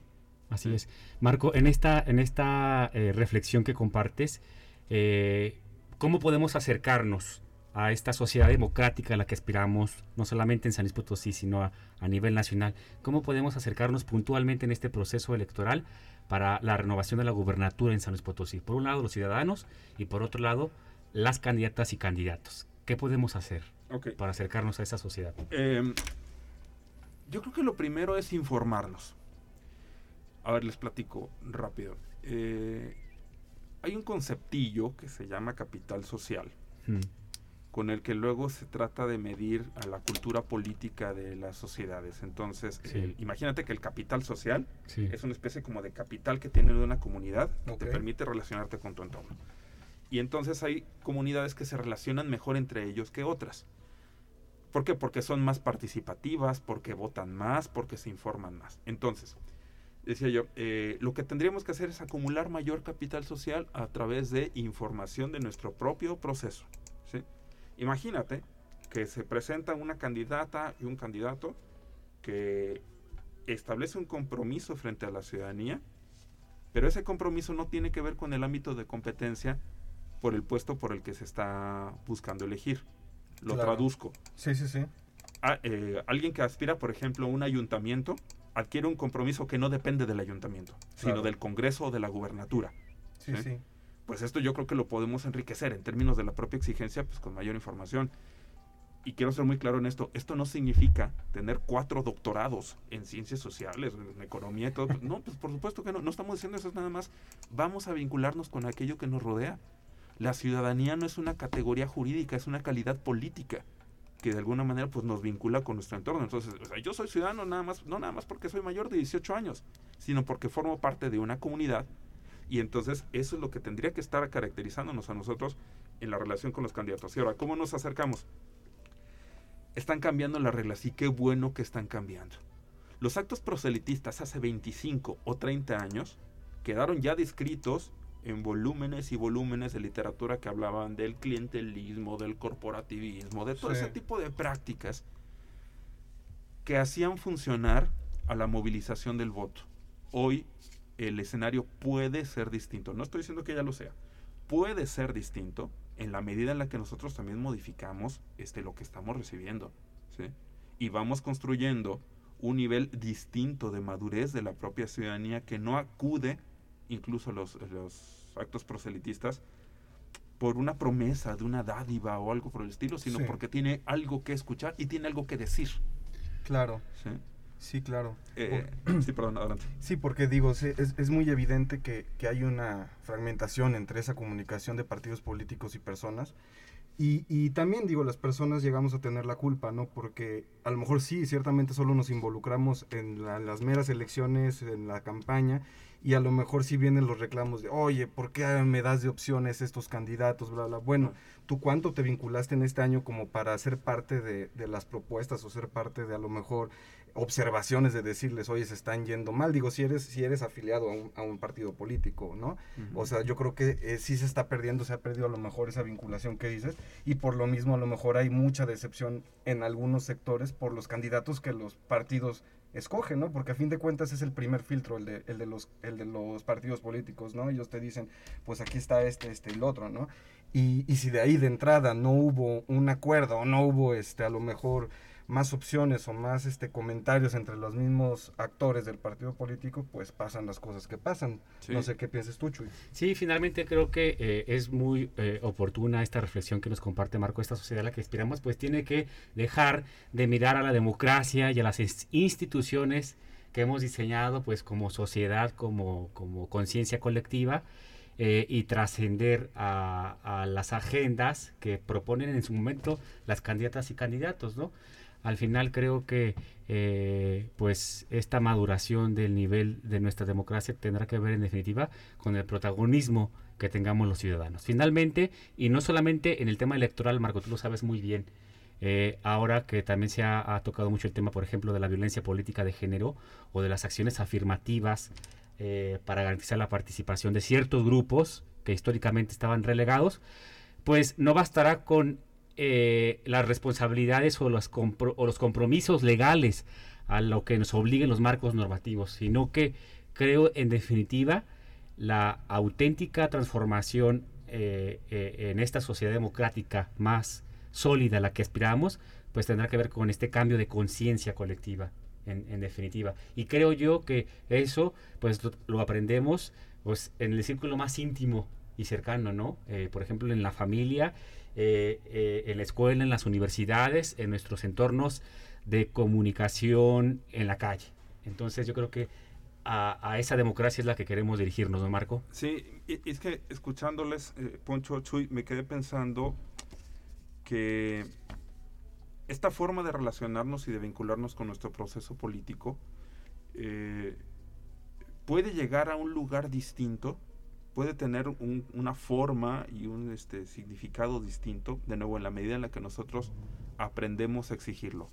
Speaker 4: Así es. Marco, en esta, en esta eh, reflexión que compartes, eh, ¿cómo podemos acercarnos a esta sociedad democrática a la que aspiramos, no solamente en San Luis Potosí, sino a, a nivel nacional? ¿Cómo podemos acercarnos puntualmente en este proceso electoral para la renovación de la gubernatura en San Luis Potosí? Por un lado, los ciudadanos y por otro lado, las candidatas y candidatos. ¿Qué podemos hacer para acercarnos a esa sociedad?
Speaker 6: Eh, yo creo que lo primero es informarnos. A ver, les platico rápido. Eh, hay un conceptillo que se llama capital social,
Speaker 4: Mm,
Speaker 6: con el que luego se trata de medir a la cultura política de las sociedades. Entonces,
Speaker 4: Sí.
Speaker 6: eh, imagínate que el capital social
Speaker 4: sí,
Speaker 6: es una especie como de capital que tiene una comunidad que te permite relacionarte con tu entorno. Y entonces hay comunidades que se relacionan mejor entre ellos que otras. ¿Por qué? Porque son más participativas, porque votan más, porque se informan más. Entonces, decía yo, eh, lo que tendríamos que hacer es acumular mayor capital social a través de información de nuestro propio proceso. Imagínate que se presenta una candidata y un candidato que establece un compromiso frente a la ciudadanía, pero ese compromiso no tiene que ver con el ámbito de competencia por el puesto por el que se está buscando elegir. Lo
Speaker 5: Claro.
Speaker 6: traduzco.
Speaker 5: Sí, sí, sí.
Speaker 6: A- eh, alguien que aspira, por ejemplo, a un ayuntamiento, adquiere un compromiso que no depende del ayuntamiento, sino
Speaker 5: Claro.
Speaker 6: del Congreso o de la gubernatura.
Speaker 5: Sí,
Speaker 6: ¿Sí?
Speaker 5: sí.
Speaker 6: Pues esto yo creo que lo podemos enriquecer en términos de la propia exigencia, pues con mayor información. Y quiero ser muy claro en esto, esto no significa tener cuatro doctorados en ciencias sociales, en economía y todo. No, pues por supuesto que no, no estamos diciendo eso, es nada más, vamos a vincularnos con aquello que nos rodea. La ciudadanía no es una categoría jurídica, es una calidad política que de alguna manera pues nos vincula con nuestro entorno. Entonces, o sea, yo soy ciudadano nada más, no nada más porque soy mayor de 18 años, sino porque formo parte de una comunidad y entonces eso es lo que tendría que estar caracterizándonos a nosotros en la relación con los candidatos. Y ahora, ¿cómo nos acercamos? Están cambiando las reglas y qué bueno que están cambiando. Los actos proselitistas hace 25 o 30 años quedaron ya descritos en volúmenes y volúmenes de literatura que hablaban del clientelismo, del corporativismo, de todo
Speaker 5: Sí.
Speaker 6: ese tipo de prácticas que hacían funcionar a la movilización del voto. Hoy el escenario puede ser distinto. No estoy diciendo que ya lo sea. puede ser distinto en la medida en la que nosotros también modificamos este, lo que estamos recibiendo. ¿sí? Y vamos construyendo un nivel distinto de madurez de la propia ciudadanía que no acude incluso a los, los actos proselitistas por una promesa de una dádiva o algo por el estilo, sino
Speaker 5: Sí.
Speaker 6: porque tiene algo que escuchar y tiene algo que decir.
Speaker 5: Claro.
Speaker 6: ¿sí?
Speaker 5: Sí, claro.
Speaker 6: Eh, sí, perdón, adelante.
Speaker 5: Sí, porque digo, sí, es, es muy evidente que, que hay una fragmentación entre esa comunicación de partidos políticos y personas. Y, y también digo, las personas llegamos a tener la culpa, ¿no? Porque a lo mejor sí, ciertamente solo nos involucramos en la- las meras elecciones, en la campaña, y a lo mejor sí vienen los reclamos de, oye, ¿por qué me das de opciones estos candidatos? Bla, bla. Bueno, ¿tú cuánto te vinculaste en este año como para ser parte de, de las propuestas o ser parte de a lo mejor observaciones de decirles, oye, se están yendo mal? Digo, si eres, si eres afiliado a un, a un partido político, ¿no?
Speaker 6: Ujú.
Speaker 5: O sea, yo creo que eh, sí se está perdiendo, se ha perdido a lo mejor esa vinculación que dices, y por lo mismo a lo mejor hay mucha decepción en algunos sectores por los candidatos que los partidos escogen, ¿no? Porque a fin de cuentas es el primer filtro, el de, el de, los, el de los partidos políticos, ¿no? Ellos te dicen, pues aquí está este, este y el otro, ¿no? Y, y si de ahí de entrada no hubo un acuerdo o no hubo, este, a lo mejor más opciones o más este comentarios entre los mismos actores del partido político, pues pasan las cosas que pasan.
Speaker 4: Sí.
Speaker 5: No sé qué piensas tú, Chuy.
Speaker 4: Sí, finalmente creo que eh, es muy eh, oportuna esta reflexión que nos comparte Marco. Esta sociedad a la que aspiramos, pues tiene que dejar de mirar a la democracia y a las ins- instituciones que hemos diseñado, pues como sociedad, como, como conciencia colectiva, eh, y trascender a, a las agendas que proponen en su momento las candidatas y candidatos, ¿no? Al final creo que eh, pues esta maduración del nivel de nuestra democracia tendrá que ver en definitiva con el protagonismo que tengamos los ciudadanos. Finalmente, y no solamente en el tema electoral, Marco, tú lo sabes muy bien, eh, ahora que también se ha, tocado mucho el tema, por ejemplo, de la violencia política de género o de las acciones afirmativas eh, para garantizar la participación de ciertos grupos que históricamente estaban relegados, pues no bastará con eh, las responsabilidades o los, compromisos legales a lo que nos obliguen los marcos normativos, sino que creo en definitiva la auténtica transformación eh, eh, en esta sociedad democrática más sólida a la que aspiramos, pues tendrá que ver con este cambio de conciencia colectiva, en, definitiva. Y creo yo que eso, pues lo, aprendemos pues, en el círculo más íntimo y cercano, ¿no? Por ejemplo, en la familia, eh, eh, en la escuela, en las universidades, en nuestros entornos de comunicación en la calle. Entonces yo creo que a, esa democracia es la que queremos dirigirnos, ¿no, Marco?
Speaker 6: Sí, es que escuchándoles, eh, Poncho, Chuy, me quedé pensando que esta forma de relacionarnos y de vincularnos con nuestro proceso político puede llegar a un lugar distinto, puede tener un- una forma y un este, significado distinto, de nuevo, en la medida en la que nosotros aprendemos a exigirlo.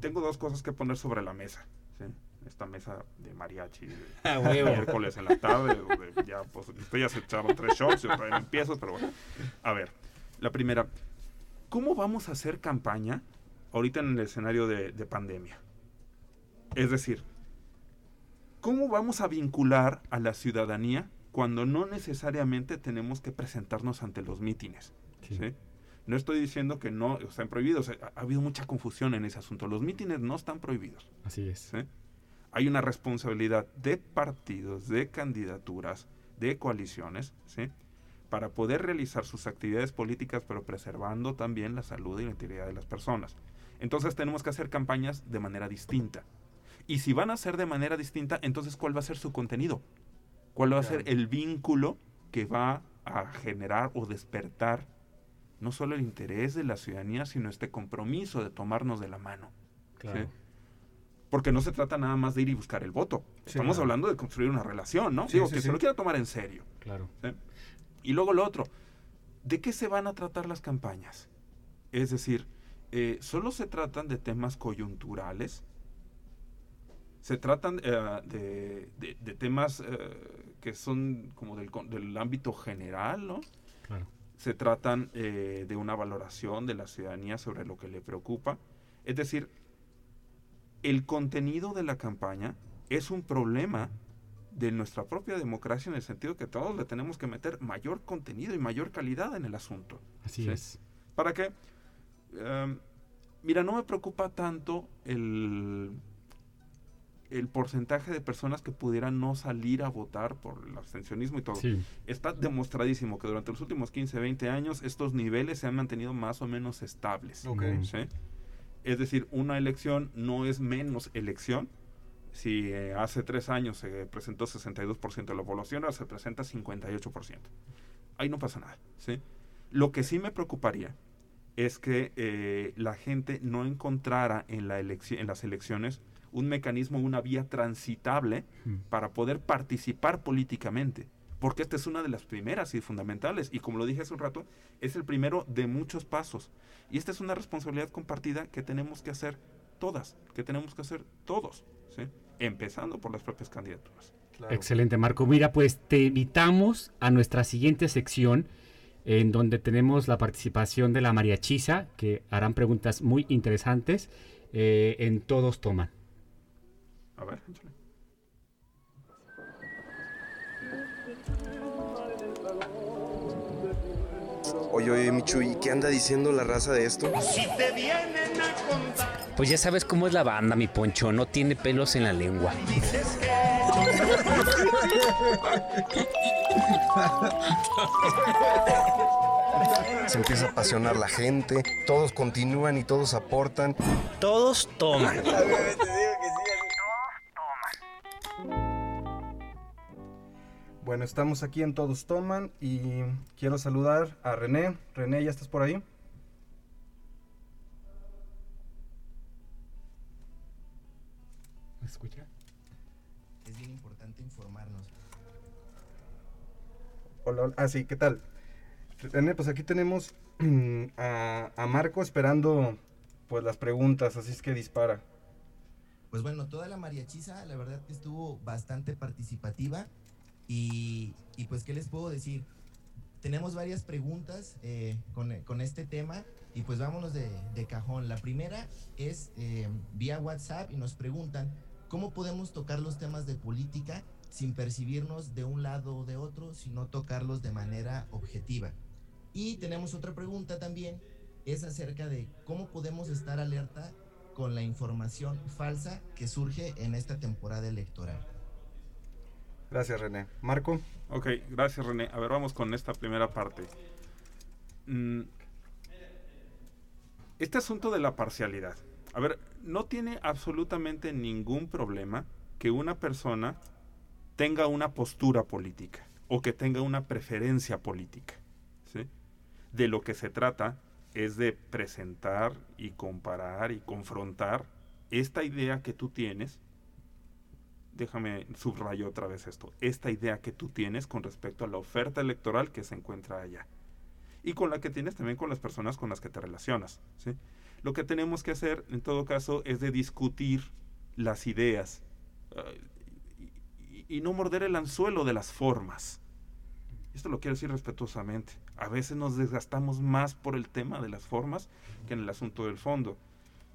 Speaker 6: Tengo dos cosas que poner sobre la mesa. ¿sí? Esta mesa de mariachi de
Speaker 4: Ah,
Speaker 6: miércoles en la tarde, donde ya, pues, ustedes ya se echaron tres shots y yo todavía no empiezo, pero bueno. A ver, la primera, ¿cómo vamos a hacer campaña ahorita en el escenario de, de pandemia? Es decir, ¿cómo vamos a vincular a la ciudadanía cuando no necesariamente tenemos que presentarnos ante los mítines? ¿sí? No estoy diciendo que no están prohibidos, ha, ha habido mucha confusión en ese asunto. Los mítines no están prohibidos.
Speaker 4: Así es.
Speaker 6: ¿sí? Hay una responsabilidad de partidos, de candidaturas, de coaliciones, ¿sí? para poder realizar sus actividades políticas, pero preservando también la salud y la integridad de las personas. Entonces tenemos que hacer campañas de manera distinta. Y si van a ser de manera distinta, entonces ¿cuál va a ser su contenido? ¿Cuál va a ser el vínculo que va a generar o despertar no solo el interés de la ciudadanía, sino este compromiso de tomarnos de la mano?
Speaker 4: Claro.
Speaker 6: ¿sí? Porque no se trata nada más de ir y buscar el voto.
Speaker 4: Sí,
Speaker 6: Estamos
Speaker 4: claro.
Speaker 6: hablando de construir una relación, ¿no?
Speaker 4: Sí,
Speaker 6: Digo, que se lo quiera tomar en serio.
Speaker 4: Claro.
Speaker 6: Y luego lo otro, ¿de qué se van a tratar las campañas? Es decir, eh, ¿solo se tratan de temas coyunturales? ¿Se tratan eh, de, de- de temas eh, que son como del, del ámbito general, ¿no?
Speaker 4: Claro.
Speaker 6: Se tratan eh, de una valoración de la ciudadanía sobre lo que le preocupa. Es decir, el contenido de la campaña es un problema de nuestra propia democracia en el sentido que todos le tenemos que meter mayor contenido y mayor calidad en el asunto.
Speaker 4: Así es.
Speaker 6: ¿Para qué? Em, mira, no me preocupa tanto el, el porcentaje de personas que pudieran no salir a votar por el abstencionismo y todo.
Speaker 4: Sí.
Speaker 6: Está demostradísimo que durante los últimos 15, 20 años estos niveles se han mantenido más o menos estables.
Speaker 5: Ok.
Speaker 6: ¿sí? Es decir, una elección no es menos elección. Si eh, hace tres años se presentó 62% de la población, ahora se presenta 58%. Ahí no pasa nada. ¿sí? Lo que sí me preocuparía es que eh, la gente no encontrara en, la en las elecciones un mecanismo, una vía transitable
Speaker 4: Mm.
Speaker 6: para poder participar políticamente. Porque esta es una de las primeras y fundamentales. Y como lo dije hace un rato, es el primero de muchos pasos. Y esta es una responsabilidad compartida que tenemos que hacer todas, que tenemos que hacer todos, ¿sí? empezando por las propias candidaturas.
Speaker 4: Excelente, Marco. Mira, pues te invitamos a nuestra siguiente sección en donde tenemos la participación de la mariachisa, que harán preguntas muy interesantes eh, en Todos Toman.
Speaker 6: A ver, échale.
Speaker 8: Oye, oye, Michu, ¿y qué anda diciendo la raza de esto?
Speaker 2: Pues ya sabes cómo es la banda, mi Poncho. No tiene pelos en la lengua.
Speaker 8: Se empieza a apasionar la gente, todos continúan y todos aportan.
Speaker 2: Todos toman.
Speaker 5: Bueno, estamos aquí en Todos Toman y quiero saludar a René. René, ¿ya estás por ahí?
Speaker 4: ¿Me escucha?
Speaker 9: Es bien importante informarnos.
Speaker 5: Hola, hola. Ah, sí, ¿qué tal? René, pues aquí tenemos a, a Marco esperando pues las preguntas, así es que dispara.
Speaker 9: Pues bueno, toda la mariachiza, la verdad que estuvo bastante participativa. Y, pues, ¿qué les puedo decir? Tenemos varias preguntas eh, con, este tema y pues vámonos de, de cajón. La primera es eh, vía WhatsApp y nos preguntan cómo podemos tocar los temas de política sin percibirnos de un lado o de otro, sino tocarlos de manera objetiva. Y tenemos otra pregunta también, es acerca de cómo podemos estar alerta con la información falsa que surge en esta temporada electoral.
Speaker 5: Gracias, René. Marco.
Speaker 6: Ok, gracias René. A ver, vamos con esta primera parte. Mm, este asunto de la parcialidad. A ver, no tiene absolutamente ningún problema que una persona tenga una postura política o que tenga una preferencia política. ¿sí? De lo que se trata es de presentar y comparar y confrontar esta idea que tú tienes déjame subrayo otra vez esto, esta idea que tú tienes con respecto a la oferta electoral que se encuentra allá. Y con la que tienes también con las personas con las que te relacionas. ¿sí? Lo que tenemos que hacer, en todo caso, es de discutir las ideas eh, y, y no morder el anzuelo de las formas. Esto lo quiero decir respetuosamente. A veces nos desgastamos más por el tema de las formas que en el asunto del fondo.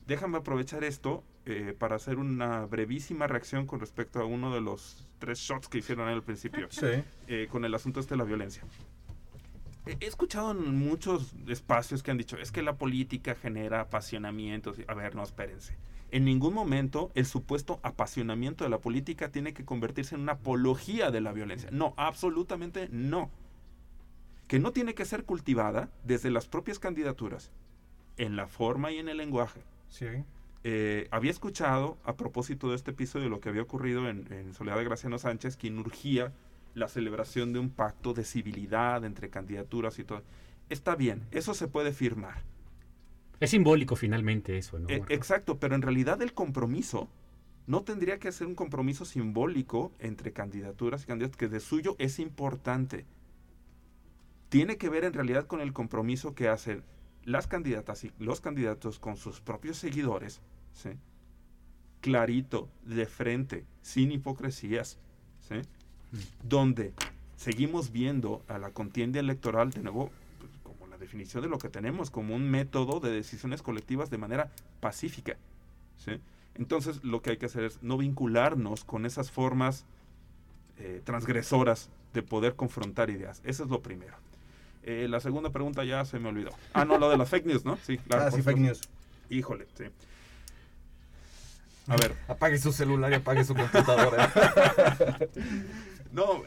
Speaker 6: Déjame aprovechar esto eh, para hacer una brevísima reacción con respecto a uno de los tres shots que hicieron al principio.
Speaker 5: Sí.
Speaker 6: Eh, con el asunto este de la violencia. He escuchado en muchos espacios que han dicho, es que la política genera apasionamientos. A ver, no, espérense. En ningún momento el supuesto apasionamiento de la política tiene que convertirse en una apología de la violencia. No, absolutamente no. Que no tiene que ser cultivada desde las propias candidaturas, en la forma y en el lenguaje.
Speaker 5: Sí.
Speaker 6: Eh, había escuchado, a propósito de este episodio, lo que había ocurrido en, en Soledad de Graciano Sánchez, quien urgía la celebración de un pacto de civilidad entre candidaturas y todo. Está bien, eso se puede firmar.
Speaker 4: Es simbólico finalmente eso, ¿no?
Speaker 6: Eh, exacto, pero en realidad el compromiso no tendría que ser un compromiso simbólico entre candidaturas y candidatos, que de suyo es importante. Tiene que ver en realidad con el compromiso que hacen las candidatas y los candidatos con sus propios seguidores, ¿sí? clarito, de frente, sin hipocresías, ¿sí? donde seguimos viendo a la contienda electoral de nuevo pues, como la definición de lo que tenemos, como un método de decisiones colectivas de manera pacífica. Entonces lo que hay que hacer es no vincularnos con esas formas eh, transgresoras de poder confrontar ideas. Eso es lo primero. Eh, la segunda pregunta ya se me olvidó. Ah, no, lo de las fake news, ¿no? Sí, claro.
Speaker 5: Ah, sí, fake news.
Speaker 6: Híjole, sí. A ver.
Speaker 5: Apague su celular y apague su computadora.
Speaker 6: no,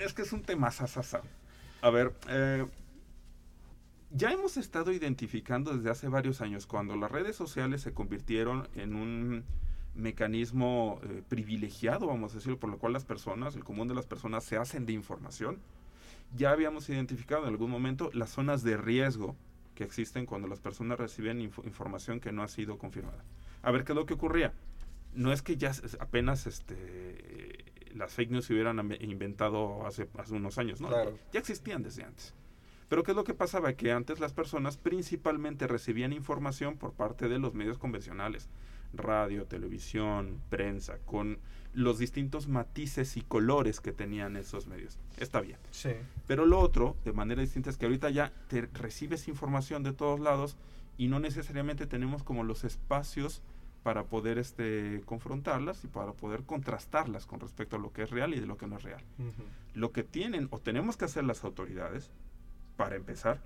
Speaker 6: es que es un tema sasasa. A ver, eh, ya hemos estado identificando desde hace varios años cuando las redes sociales se convirtieron en un mecanismo eh, privilegiado, vamos a decirlo, por lo cual las personas, el común de las personas se hacen de información. Ya habíamos identificado en algún momento las zonas de riesgo que existen cuando las personas reciben información que no ha sido confirmada. A ver qué es lo que ocurría. No es que ya apenas este, las fake news se hubieran inventado hace, hace unos años, ¿no? Ya existían desde antes. Pero ¿qué es lo que pasaba? Que antes las personas principalmente recibían información por parte de los medios convencionales, radio, televisión, prensa, con los distintos matices y colores que tenían esos medios. Está bien.
Speaker 5: Sí.
Speaker 6: Pero lo otro, de manera distinta, es que ahorita ya te recibes información de todos lados y no necesariamente tenemos como los espacios para poder este, confrontarlas y para poder contrastarlas con respecto a lo que es real y de lo que no es real. Lo que tienen o tenemos que hacer las autoridades, para empezar,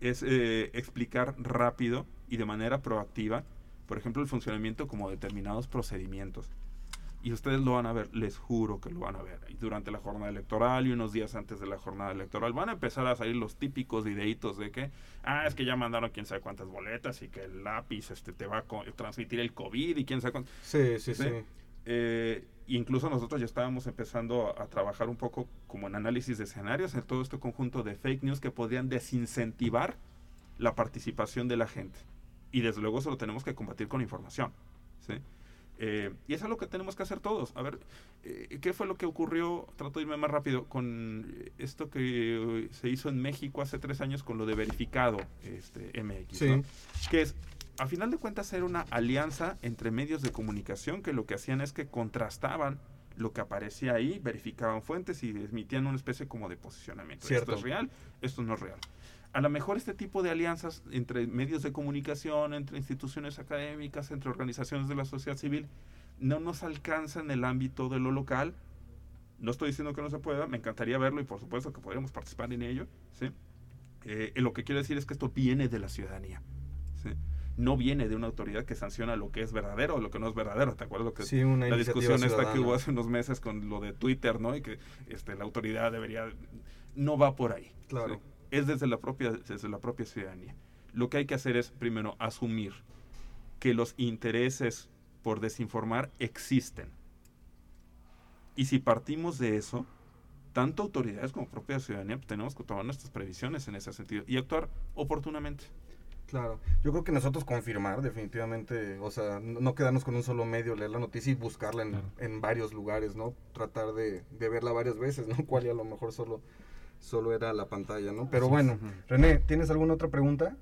Speaker 6: es eh, explicar rápido y de manera proactiva, por ejemplo, el funcionamiento como determinados procedimientos. Y ustedes lo van a ver, les juro que lo van a ver. durante la jornada electoral y unos días antes de la jornada electoral van a empezar a salir los típicos videitos de que, ah, es que ya mandaron quién sabe cuántas boletas y que el lápiz este, te va a transmitir el COVID y quién sabe cuántas.
Speaker 5: Sí, sí, sí.
Speaker 6: Eh, incluso nosotros ya estábamos empezando a, a, trabajar un poco como en análisis de escenarios en todo este conjunto de fake news que podrían desincentivar la participación de la gente. Y desde luego eso lo tenemos que combatir con información. ¿sí? Eh, y eso es lo que tenemos que hacer todos. A ver, eh, ¿qué fue lo que ocurrió? Trato de irme más rápido con esto que se hizo en México hace tres años con lo de verificado este, MX. Que es, a final de cuentas, era una alianza entre medios de comunicación que lo que hacían es que contrastaban lo que aparecía ahí, verificaban fuentes y emitían una especie como de posicionamiento. Esto es real, esto no es real a lo mejor este tipo de alianzas entre medios de comunicación, entre instituciones académicas, entre organizaciones de la sociedad civil, no nos alcanza en el ámbito de lo local. No estoy diciendo que no se pueda, me encantaría verlo y por supuesto que podríamos participar en ello. ¿sí? Eh, lo que quiero decir es que esto viene de la ciudadanía. ¿sí? No viene de una autoridad que sanciona lo que es verdadero o lo que no es verdadero. ¿Te acuerdas que
Speaker 5: sí, una
Speaker 6: la discusión esta que hubo hace unos meses con lo de Twitter, ¿no? Y que este, la autoridad debería... No va por ahí.
Speaker 5: Claro
Speaker 6: es desde la propia, desde la propia ciudadanía. Lo que hay que hacer es, primero, asumir que los intereses por desinformar existen. Y si partimos de eso, tanto autoridades como propia ciudadanía pues, tenemos que tomar nuestras previsiones en ese sentido y actuar oportunamente.
Speaker 5: Claro, yo creo que nosotros confirmar definitivamente, o sea, no quedarnos con un solo medio, leer la noticia y buscarla en, en varios lugares, ¿no? Tratar de, de, verla varias veces, ¿no? Cuál y a lo mejor solo solo era la pantalla, ¿no? Pero bueno, René, ¿tienes alguna otra pregunta?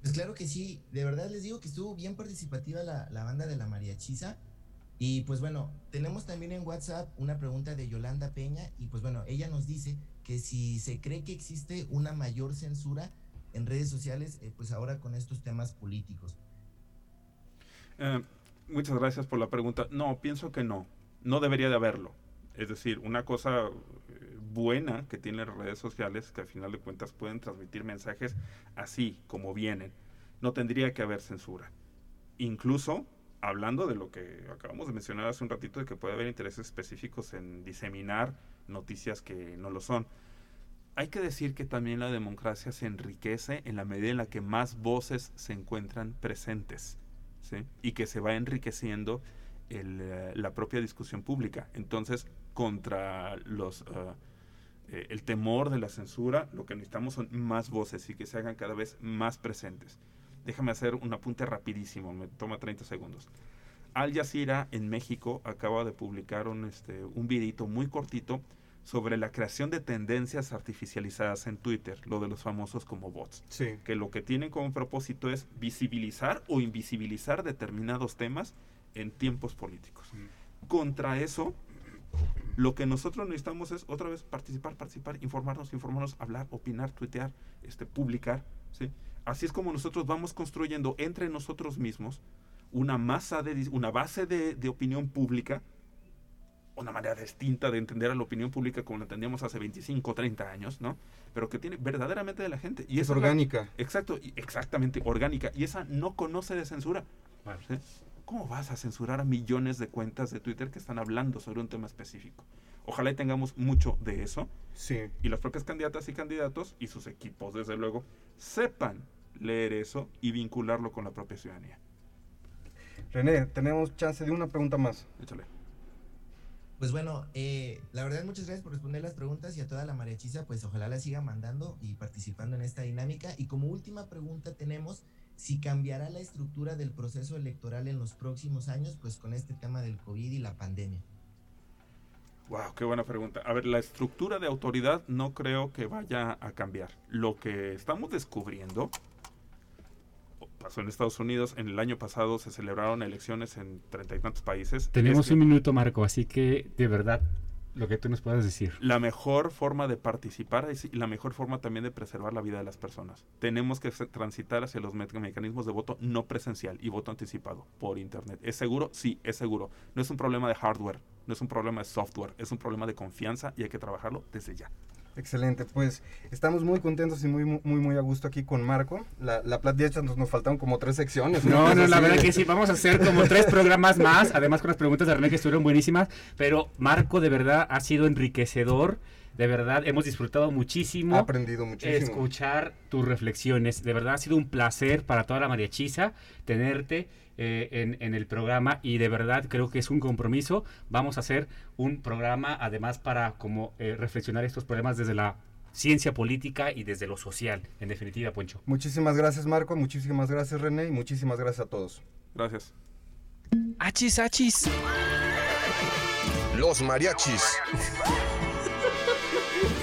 Speaker 9: Pues claro que sí, de verdad les digo que estuvo bien participativa la, la banda de la mariachisa. Y pues bueno, tenemos también en WhatsApp una pregunta de Yolanda Peña y pues bueno, ella nos dice que si se cree que existe una mayor censura en redes sociales, eh, pues ahora con estos temas políticos.
Speaker 6: Eh, muchas gracias por la pregunta. No, pienso que no. No debería de haberlo. Es decir, una cosa buena que tienen las redes sociales, que al final de cuentas pueden transmitir mensajes así como vienen. No tendría que haber censura. Incluso hablando de lo que acabamos de mencionar hace un ratito, de que puede haber intereses específicos en diseminar noticias que no lo son. Hay que decir que también la democracia se enriquece en la medida en la que más voces se encuentran presentes ¿sí? y que se va enriqueciendo eh, la propia discusión pública. Entonces, contra los... Uh, eh, el temor de la censura, lo que necesitamos son más voces y que se hagan cada vez más presentes. Déjame hacer un apunte rapidísimo, me toma 30 segundos. Al Jazeera en México acaba de publicar un, este, un videito muy cortito sobre la creación de tendencias artificializadas en Twitter, lo de los famosos como bots,
Speaker 5: sí.
Speaker 6: que lo que tienen como propósito es visibilizar o invisibilizar determinados temas en tiempos políticos. Contra eso, lo que nosotros necesitamos es otra vez participar, participar, informarnos, informarnos, hablar, opinar, tuitear, este, publicar. ¿sí? Así es como nosotros vamos construyendo entre nosotros mismos una masa de una base de, opinión pública una manera distinta de entender a la opinión pública como la entendíamos hace 25, 30 años, ¿no? Pero que tiene verdaderamente de la gente. Y
Speaker 5: Es
Speaker 6: esa la-
Speaker 5: orgánica.
Speaker 6: exacto, exactamente, orgánica. Y esa no conoce de censura. ¿sí? ¿Cómo vas a censurar a millones de cuentas de Twitter que están hablando sobre un tema específico? Ojalá y tengamos mucho de eso.
Speaker 5: Sí.
Speaker 6: Y las propias candidatas y candidatos y sus equipos, desde luego, sepan leer eso y vincularlo con la propia ciudadanía.
Speaker 5: René, tenemos chance de una pregunta más.
Speaker 6: Échale.
Speaker 9: Pues bueno, eh, la verdad muchas gracias por responder las preguntas y a toda la mariachiza, pues ojalá la siga mandando y participando en esta dinámica. Y como última pregunta tenemos si cambiará la estructura del proceso electoral en los próximos años, pues con este tema del COVID y la pandemia.
Speaker 6: Wow, qué buena pregunta. A ver, la estructura de autoridad no creo que vaya a cambiar. Lo que estamos descubriendo pasó en Estados Unidos. En el año pasado se celebraron elecciones en treinta y tantos países.
Speaker 4: Tenemos
Speaker 6: Es que
Speaker 4: un minuto, Marco, así que de verdad, lo que tú nos puedas decir.
Speaker 6: La mejor forma de participar es la mejor forma también de preservar la vida de las personas. Tenemos que transitar hacia los me- mecanismos de voto no presencial y voto anticipado por Internet. ¿Es seguro? Sí, es seguro. No es un problema de hardware, no es un problema de software, es un problema de confianza y hay que trabajarlo desde ya.
Speaker 5: Excelente, pues estamos muy contentos y muy, muy, muy a gusto aquí con Marco. La, la plática nos, nos faltaron como tres secciones.
Speaker 4: No, no, la verdad que sí, vamos a hacer como tres programas más, además con las preguntas de René que estuvieron buenísimas, pero Marco de verdad ha sido enriquecedor, de verdad hemos disfrutado muchísimo.
Speaker 5: Ha aprendido muchísimo.
Speaker 4: Escuchar tus reflexiones, de verdad ha sido un placer para toda la mariachiza tenerte eh, en, en el programa y de verdad creo que es un compromiso. Vamos a hacer un programa además para como eh, reflexionar estos problemas desde la ciencia política y desde lo social, en definitiva, Poncho.
Speaker 5: Muchísimas gracias Marco, muchísimas gracias René y muchísimas gracias a todos.
Speaker 6: Gracias.
Speaker 2: Achis, achis.
Speaker 8: Los mariachis.